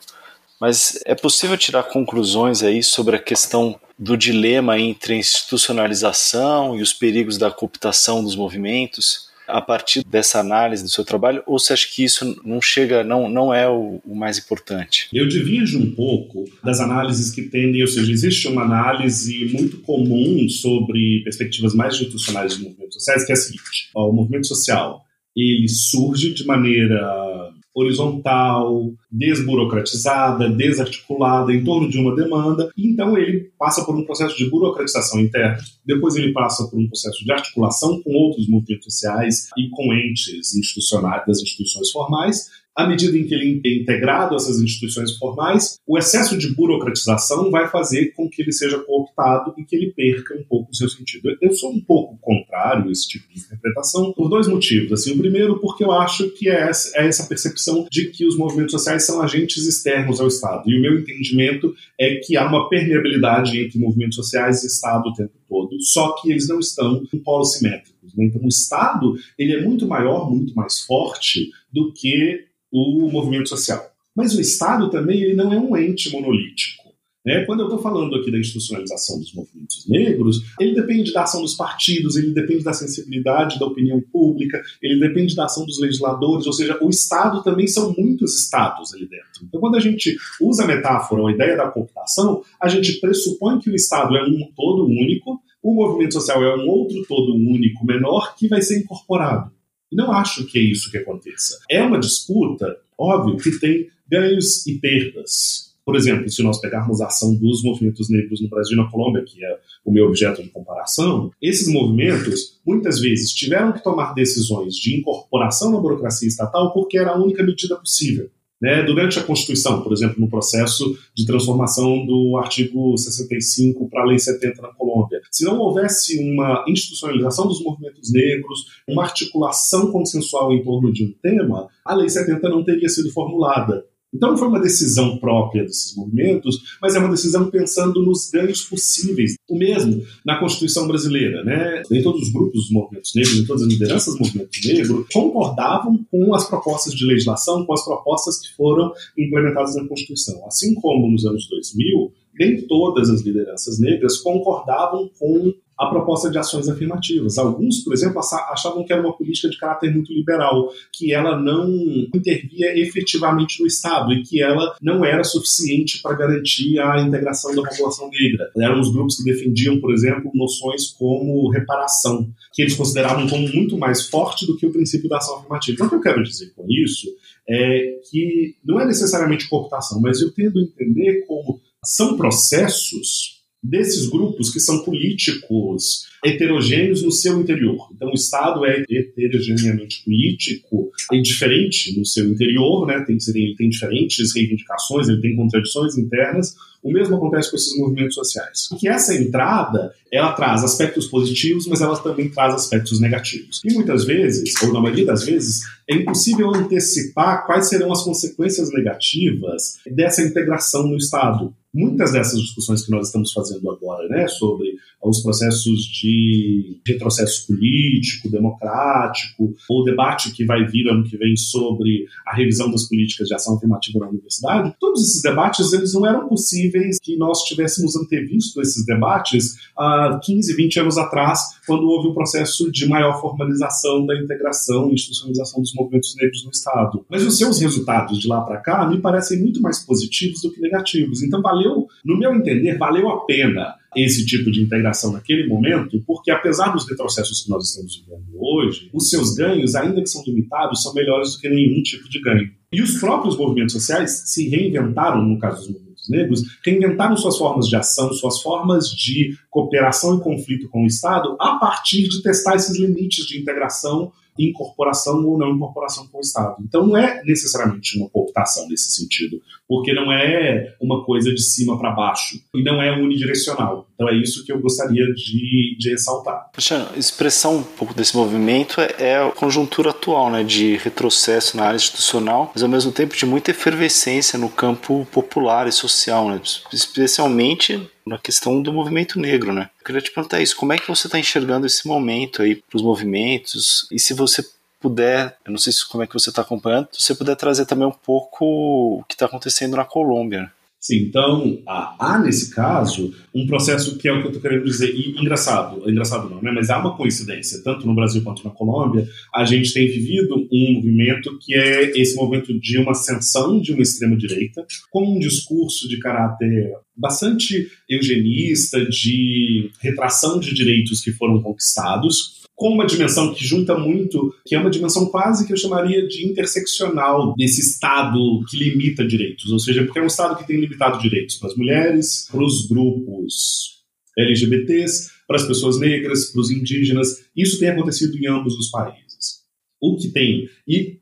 mas é possível tirar conclusões aí sobre a questão do dilema entre a institucionalização e os perigos da cooptação dos movimentos? A partir dessa análise do seu trabalho, ou você acha que isso não chega, não, não é o, o mais importante? Eu divido um pouco das análises que tendem, ou seja, existe uma análise muito comum sobre perspectivas mais institucionais de movimentos sociais, que é a seguinte: ó, o movimento social ele surge de maneira horizontal, desburocratizada, desarticulada em torno de uma demanda, então ele passa por um processo de burocratização interna, depois ele passa por um processo de articulação com outros movimentos sociais e com entes institucionais das instituições formais, à medida em que ele é integrado a essas instituições formais, o excesso de burocratização vai fazer com que ele seja cooptado e que ele perca um pouco o seu sentido. Eu sou um pouco contrário a esse tipo de interpretação por dois motivos. Assim, o primeiro, porque eu acho que é essa, é percepção de que os movimentos sociais são agentes externos ao Estado. E o meu entendimento é que há uma permeabilidade entre movimentos sociais e Estado o tempo todo, só que eles não estão em polos simétricos. Né? Então, o Estado ele é muito maior, muito mais forte do que o movimento social. Mas o Estado também ele não é um ente monolítico. Né? Quando eu estou falando aqui da institucionalização dos movimentos negros, ele depende da ação dos partidos, ele depende da sensibilidade da opinião pública, ele depende da ação dos legisladores, ou seja, o Estado também são muitos Estados ali dentro. Então, quando a gente usa a metáfora, a ideia da computação, a gente pressupõe que o Estado é um todo único, o movimento social é um outro todo único menor que vai ser incorporado. E não acho que é isso que aconteça. É uma disputa, óbvio, que tem ganhos e perdas. Por exemplo, se nós pegarmos a ação dos movimentos negros no Brasil e na Colômbia, que é o meu objeto de comparação, esses movimentos muitas vezes tiveram que tomar decisões de incorporação na burocracia estatal porque era a única medida possível. Né, durante a Constituição, por exemplo, no processo de transformação do artigo 65 para a Lei 70 na Colômbia. Se não houvesse uma institucionalização dos movimentos negros, uma articulação consensual em torno de um tema, a Lei 70 não teria sido formulada. Então não foi uma decisão própria desses movimentos, mas é uma decisão pensando nos ganhos possíveis. O mesmo na Constituição brasileira, né? Nem todos os grupos dos movimentos negros, nem todas as lideranças do movimento negro concordavam com as propostas de legislação, com as propostas que foram implementadas na Constituição. Assim como nos anos 2000, nem todas as lideranças negras concordavam com a proposta de ações afirmativas. Alguns, por exemplo, achavam que era uma política de caráter muito liberal, que ela não intervia efetivamente no Estado e que ela não era suficiente para garantir a integração da população negra. Eram os grupos que defendiam, por exemplo, noções como reparação, que eles consideravam como muito mais forte do que o princípio da ação afirmativa. Então, o que eu quero dizer com isso é que não é necessariamente cooptação, mas eu tendo a entender como são processos desses grupos que são políticos heterogêneos no seu interior. Então, o Estado é heterogeneamente político e diferente no seu interior, né? tem, ele tem diferentes reivindicações, ele tem contradições internas. O mesmo acontece com esses movimentos sociais. Que essa entrada, ela traz aspectos positivos, mas ela também traz aspectos negativos. E muitas vezes, ou na maioria das vezes, é impossível antecipar quais serão as consequências negativas dessa integração no Estado muitas dessas discussões que nós estamos fazendo agora, né, sobre os processos de retrocesso político, democrático, ou o debate que vai vir ano que vem sobre a revisão das políticas de ação afirmativa na universidade, todos esses debates eles não eram possíveis que nós tivéssemos antevisto esses debates há 15, 20 anos atrás, quando houve um processo de maior formalização da integração e institucionalização dos movimentos negros no Estado. Mas os seus resultados de lá para cá me parecem muito mais positivos do que negativos. Então, valeu, no meu entender, valeu a pena esse tipo de integração naquele momento, porque apesar dos retrocessos que nós estamos vivendo hoje, os seus ganhos, ainda que são limitados, são melhores do que nenhum tipo de ganho. E os próprios movimentos sociais se reinventaram, no caso dos movimentos negros, reinventaram suas formas de ação, suas formas de cooperação e conflito com o Estado a partir de testar esses limites de integração incorporação ou não incorporação com o Estado. Então não é necessariamente uma cooptação nesse sentido, porque não é uma coisa de cima para baixo e não é unidirecional. Então é isso que eu gostaria de, de ressaltar. Cristiano, expressão um pouco desse movimento é, é a conjuntura atual, né, de retrocesso na área institucional, mas ao mesmo tempo de muita efervescência no campo popular e social, né, especialmente na questão do movimento negro, né. Eu queria te perguntar isso, como é que você está enxergando esse momento aí para os movimentos e se você puder, eu não sei se, como é que você está acompanhando, se você puder trazer também um pouco o que está acontecendo na Colômbia. Sim, então há, nesse caso um processo que é o que eu estou querendo dizer, e engraçado, engraçado não, né? mas há uma coincidência, tanto no Brasil quanto na Colômbia, a gente tem vivido um movimento que é esse movimento de uma ascensão de uma extrema-direita, com um discurso de caráter bastante eugenista, de retração de direitos que foram conquistados, com uma dimensão que junta muito, que é uma dimensão quase que eu chamaria de interseccional desse Estado que limita direitos, ou seja, porque é um Estado que tem limitado direitos para as mulheres, para os grupos LGBTs, para as pessoas negras, para os indígenas. Isso tem acontecido em ambos os países. O que tem, e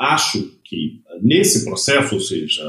acho que nesse processo, ou seja,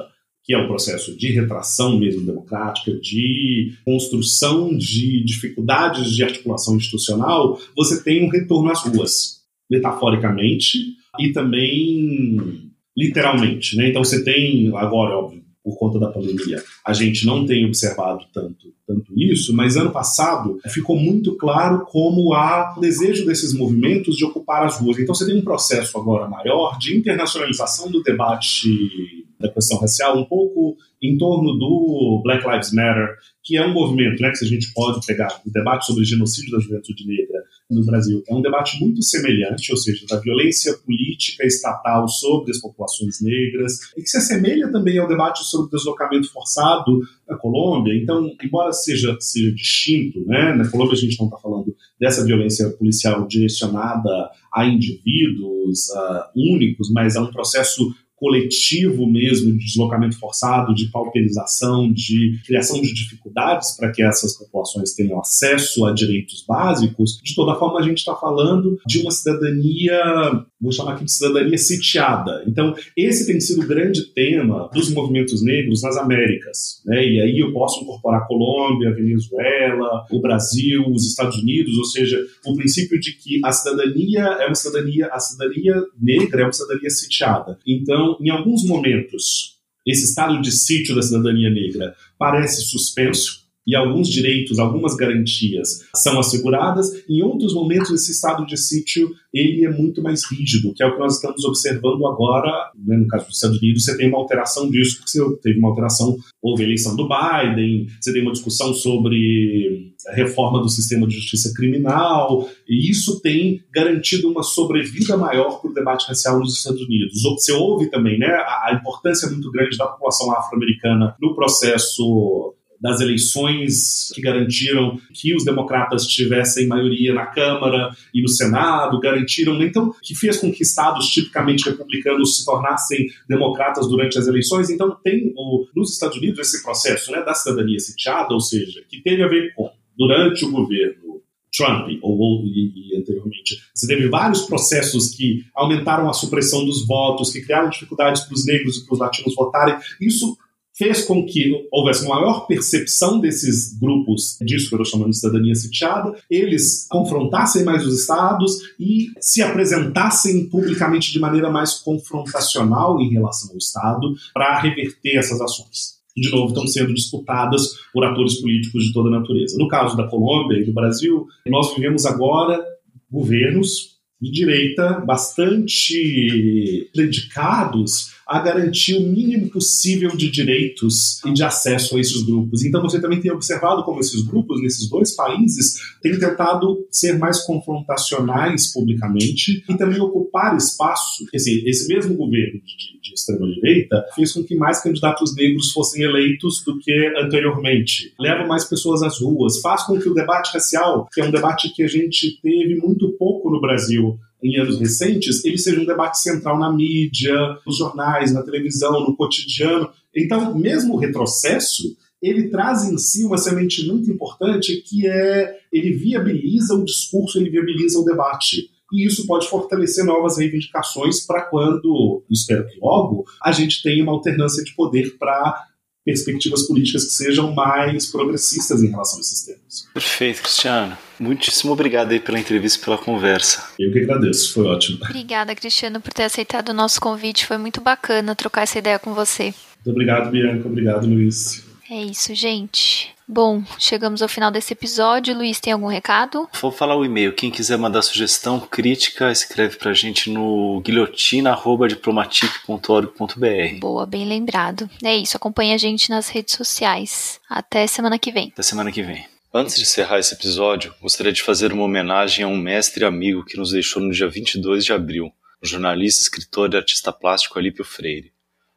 que é um processo de retração mesmo democrática, de construção de dificuldades de articulação institucional, você tem um retorno às ruas, metaforicamente e também literalmente. Né? Então você tem, agora, óbvio, por conta da pandemia, a gente não tem observado tanto, tanto isso, mas ano passado ficou muito claro como há o desejo desses movimentos de ocupar as ruas. Então você tem um processo agora maior de internacionalização do debate da questão racial, um pouco em torno do Black Lives Matter, que é um movimento, né, que se a gente pode pegar o debate sobre genocídio da juventude negra no Brasil, é um debate muito semelhante, ou seja, da violência política estatal sobre as populações negras, e que se assemelha também ao debate sobre o deslocamento forçado na Colômbia. Então, embora seja, seja distinto, né, na Colômbia a gente não está falando dessa violência policial direcionada a indivíduos uh, únicos, mas a um processo coletivo mesmo de deslocamento forçado, de pauperização, de criação de dificuldades para que essas populações tenham acesso a direitos básicos, de toda forma a gente está falando de uma cidadania, vou chamar aqui de cidadania sitiada. Então, esse tem sido o grande tema dos movimentos negros nas Américas. Né? E aí eu posso incorporar a Colômbia, a Venezuela, o Brasil, os Estados Unidos, ou seja, o princípio de que a cidadania é uma cidadania, a cidadania negra é uma cidadania sitiada. Então, então, em alguns momentos, esse estado de sítio da cidadania negra parece suspenso, e alguns direitos, algumas garantias são asseguradas. Em outros momentos, esse estado de sítio ele é muito mais rígido, que é o que nós estamos observando agora. Né, no caso dos Estados Unidos, você tem uma alteração disso, porque você teve uma alteração, houve a eleição do Biden, você tem uma discussão sobre a reforma do sistema de justiça criminal, e isso tem garantido uma sobrevida maior para o debate racial nos Estados Unidos. Você ouve também né, a, a importância muito grande da população afro-americana no processo das eleições que garantiram que os democratas tivessem maioria na Câmara e no Senado, garantiram, então, que fez com que estados tipicamente republicanos se tornassem democratas durante as eleições. Então, tem o, nos Estados Unidos esse processo né, da cidadania sitiada, ou seja, que teve a ver com, durante o governo Trump ou, ou e, e, anteriormente. Você teve vários processos que aumentaram a supressão dos votos, que criaram dificuldades para os negros e para os latinos votarem. Isso fez com que houvesse uma maior percepção desses grupos disso que eu estou chamando de cidadania sitiada, eles confrontassem mais os estados e se apresentassem publicamente de maneira mais confrontacional em relação ao Estado para reverter essas ações. De novo, estão sendo disputadas por atores políticos de toda natureza. No caso da Colômbia e do Brasil, nós vivemos agora governos de direita bastante dedicados a garantir o mínimo possível de direitos e de acesso a esses grupos. Então você também tem observado como esses grupos, nesses dois países, têm tentado ser mais confrontacionais publicamente e também ocupar espaço. Esse mesmo governo de, de extrema-direita fez com que mais candidatos negros fossem eleitos do que anteriormente. Leva mais pessoas às ruas, faz com que o debate racial, que é um debate que a gente teve muito pouco no Brasil, em anos recentes, ele seja um debate central na mídia, nos jornais, na televisão, no cotidiano. Então, mesmo o retrocesso, ele traz em si uma semente muito importante que é ele viabiliza o discurso, ele viabiliza o debate. E isso pode fortalecer novas reivindicações para quando, espero que logo, a gente tenha uma alternância de poder para perspectivas políticas que sejam mais progressistas em relação a esses temas. Perfeito, Cristiano. Muitíssimo obrigado aí pela entrevista e pela conversa. Eu que agradeço, foi ótimo. Obrigada, Cristiano, por ter aceitado o nosso convite. Foi muito bacana trocar essa ideia com você. Muito obrigado, Bianca. Obrigado, Luiz. É isso, gente. Bom, chegamos ao final desse episódio. Luiz, tem algum recado? Vou falar o e-mail. Quem quiser mandar sugestão, crítica, escreve pra gente no guilhotina.diplomatic.org.br. Boa, bem lembrado. É isso, acompanha a gente nas redes sociais. Até semana que vem. Até semana que vem. Antes de encerrar esse episódio, gostaria de fazer uma homenagem a um mestre e amigo que nos deixou no dia 22 de abril, o jornalista, escritor e artista plástico Alípio Freire.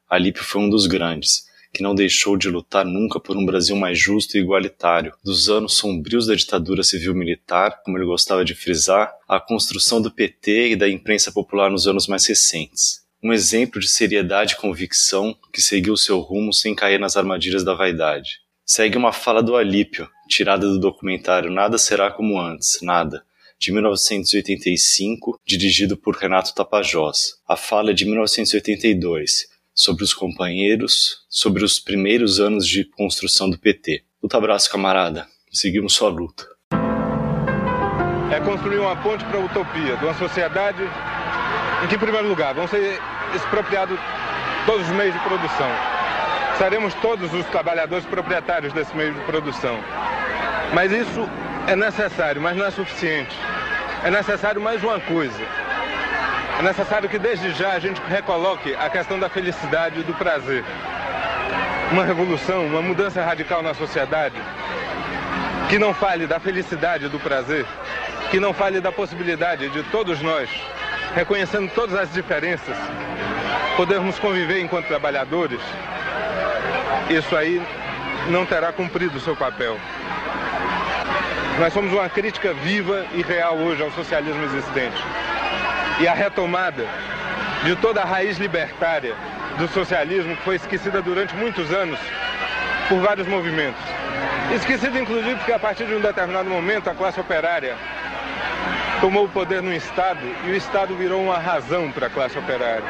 Alípio foi um dos grandes que não deixou de lutar nunca por um Brasil mais justo e igualitário. Dos anos sombrios da ditadura civil-militar, como ele gostava de frisar, à construção do PT e da imprensa popular nos anos mais recentes. Um exemplo de seriedade e convicção que seguiu seu rumo sem cair nas armadilhas da vaidade. Segue uma fala do Alípio, tirada do documentário Nada Será Como Antes, Nada, de 1985, dirigido por Renato Tapajós. A fala é de 1982 sobre os companheiros, sobre os primeiros anos de construção do PT. Luta abraço, camarada. Seguimos sua luta. É construir uma ponte para a utopia de uma sociedade em que, em primeiro lugar, vão ser expropriados todos os meios de produção. Seremos todos os trabalhadores proprietários desse meio de produção. Mas isso é necessário, mas não é suficiente. É necessário mais uma coisa é necessário que desde já a gente recoloque a questão da felicidade e do prazer. Uma revolução, uma mudança radical na sociedade que não fale da felicidade e do prazer, que não fale da possibilidade de todos nós, reconhecendo todas as diferenças, podermos conviver enquanto trabalhadores, isso aí não terá cumprido o seu papel. Nós somos uma crítica viva e real hoje ao socialismo existente e a retomada de toda a raiz libertária do socialismo que foi esquecida durante muitos anos por vários movimentos. Esquecida inclusive porque a partir de um determinado momento a classe operária tomou o poder no Estado e o Estado virou uma razão para a classe operária.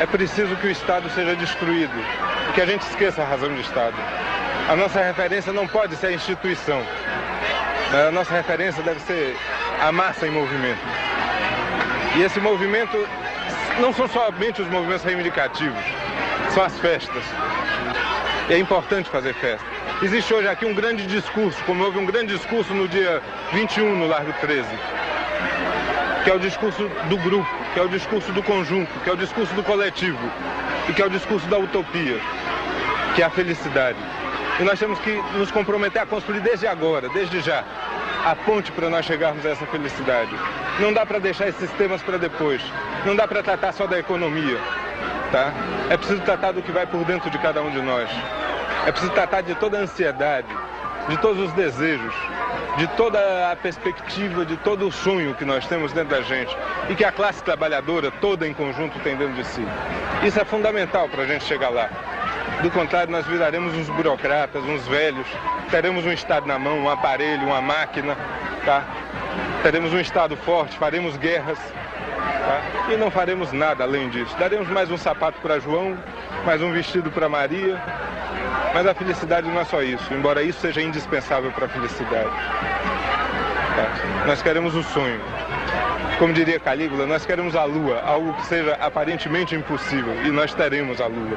É preciso que o Estado seja destruído que a gente esqueça a razão de Estado. A nossa referência não pode ser a instituição. A nossa referência deve ser a massa em movimento. E esse movimento não são somente os movimentos reivindicativos, são as festas. É importante fazer festa. Existe hoje aqui um grande discurso, como houve um grande discurso no dia 21 no Largo 13, que é o discurso do grupo, que é o discurso do conjunto, que é o discurso do coletivo e que é o discurso da utopia, que é a felicidade. E nós temos que nos comprometer a construir desde agora, desde já, a ponte para nós chegarmos a essa felicidade. Não dá para deixar esses temas para depois. Não dá para tratar só da economia, tá? É preciso tratar do que vai por dentro de cada um de nós. É preciso tratar de toda a ansiedade, de todos os desejos, de toda a perspectiva, de todo o sonho que nós temos dentro da gente e que a classe trabalhadora toda em conjunto tem dentro de si. Isso é fundamental para a gente chegar lá. Do contrário, nós viraremos uns burocratas, uns velhos, teremos um Estado na mão, um aparelho, uma máquina, tá? Teremos um Estado forte, faremos guerras tá? e não faremos nada além disso. Daremos mais um sapato para João, mais um vestido para Maria, mas a felicidade não é só isso, embora isso seja indispensável para a felicidade. Tá? Nós queremos o sonho. Como diria Calígula, nós queremos a lua, algo que seja aparentemente impossível, e nós teremos a lua.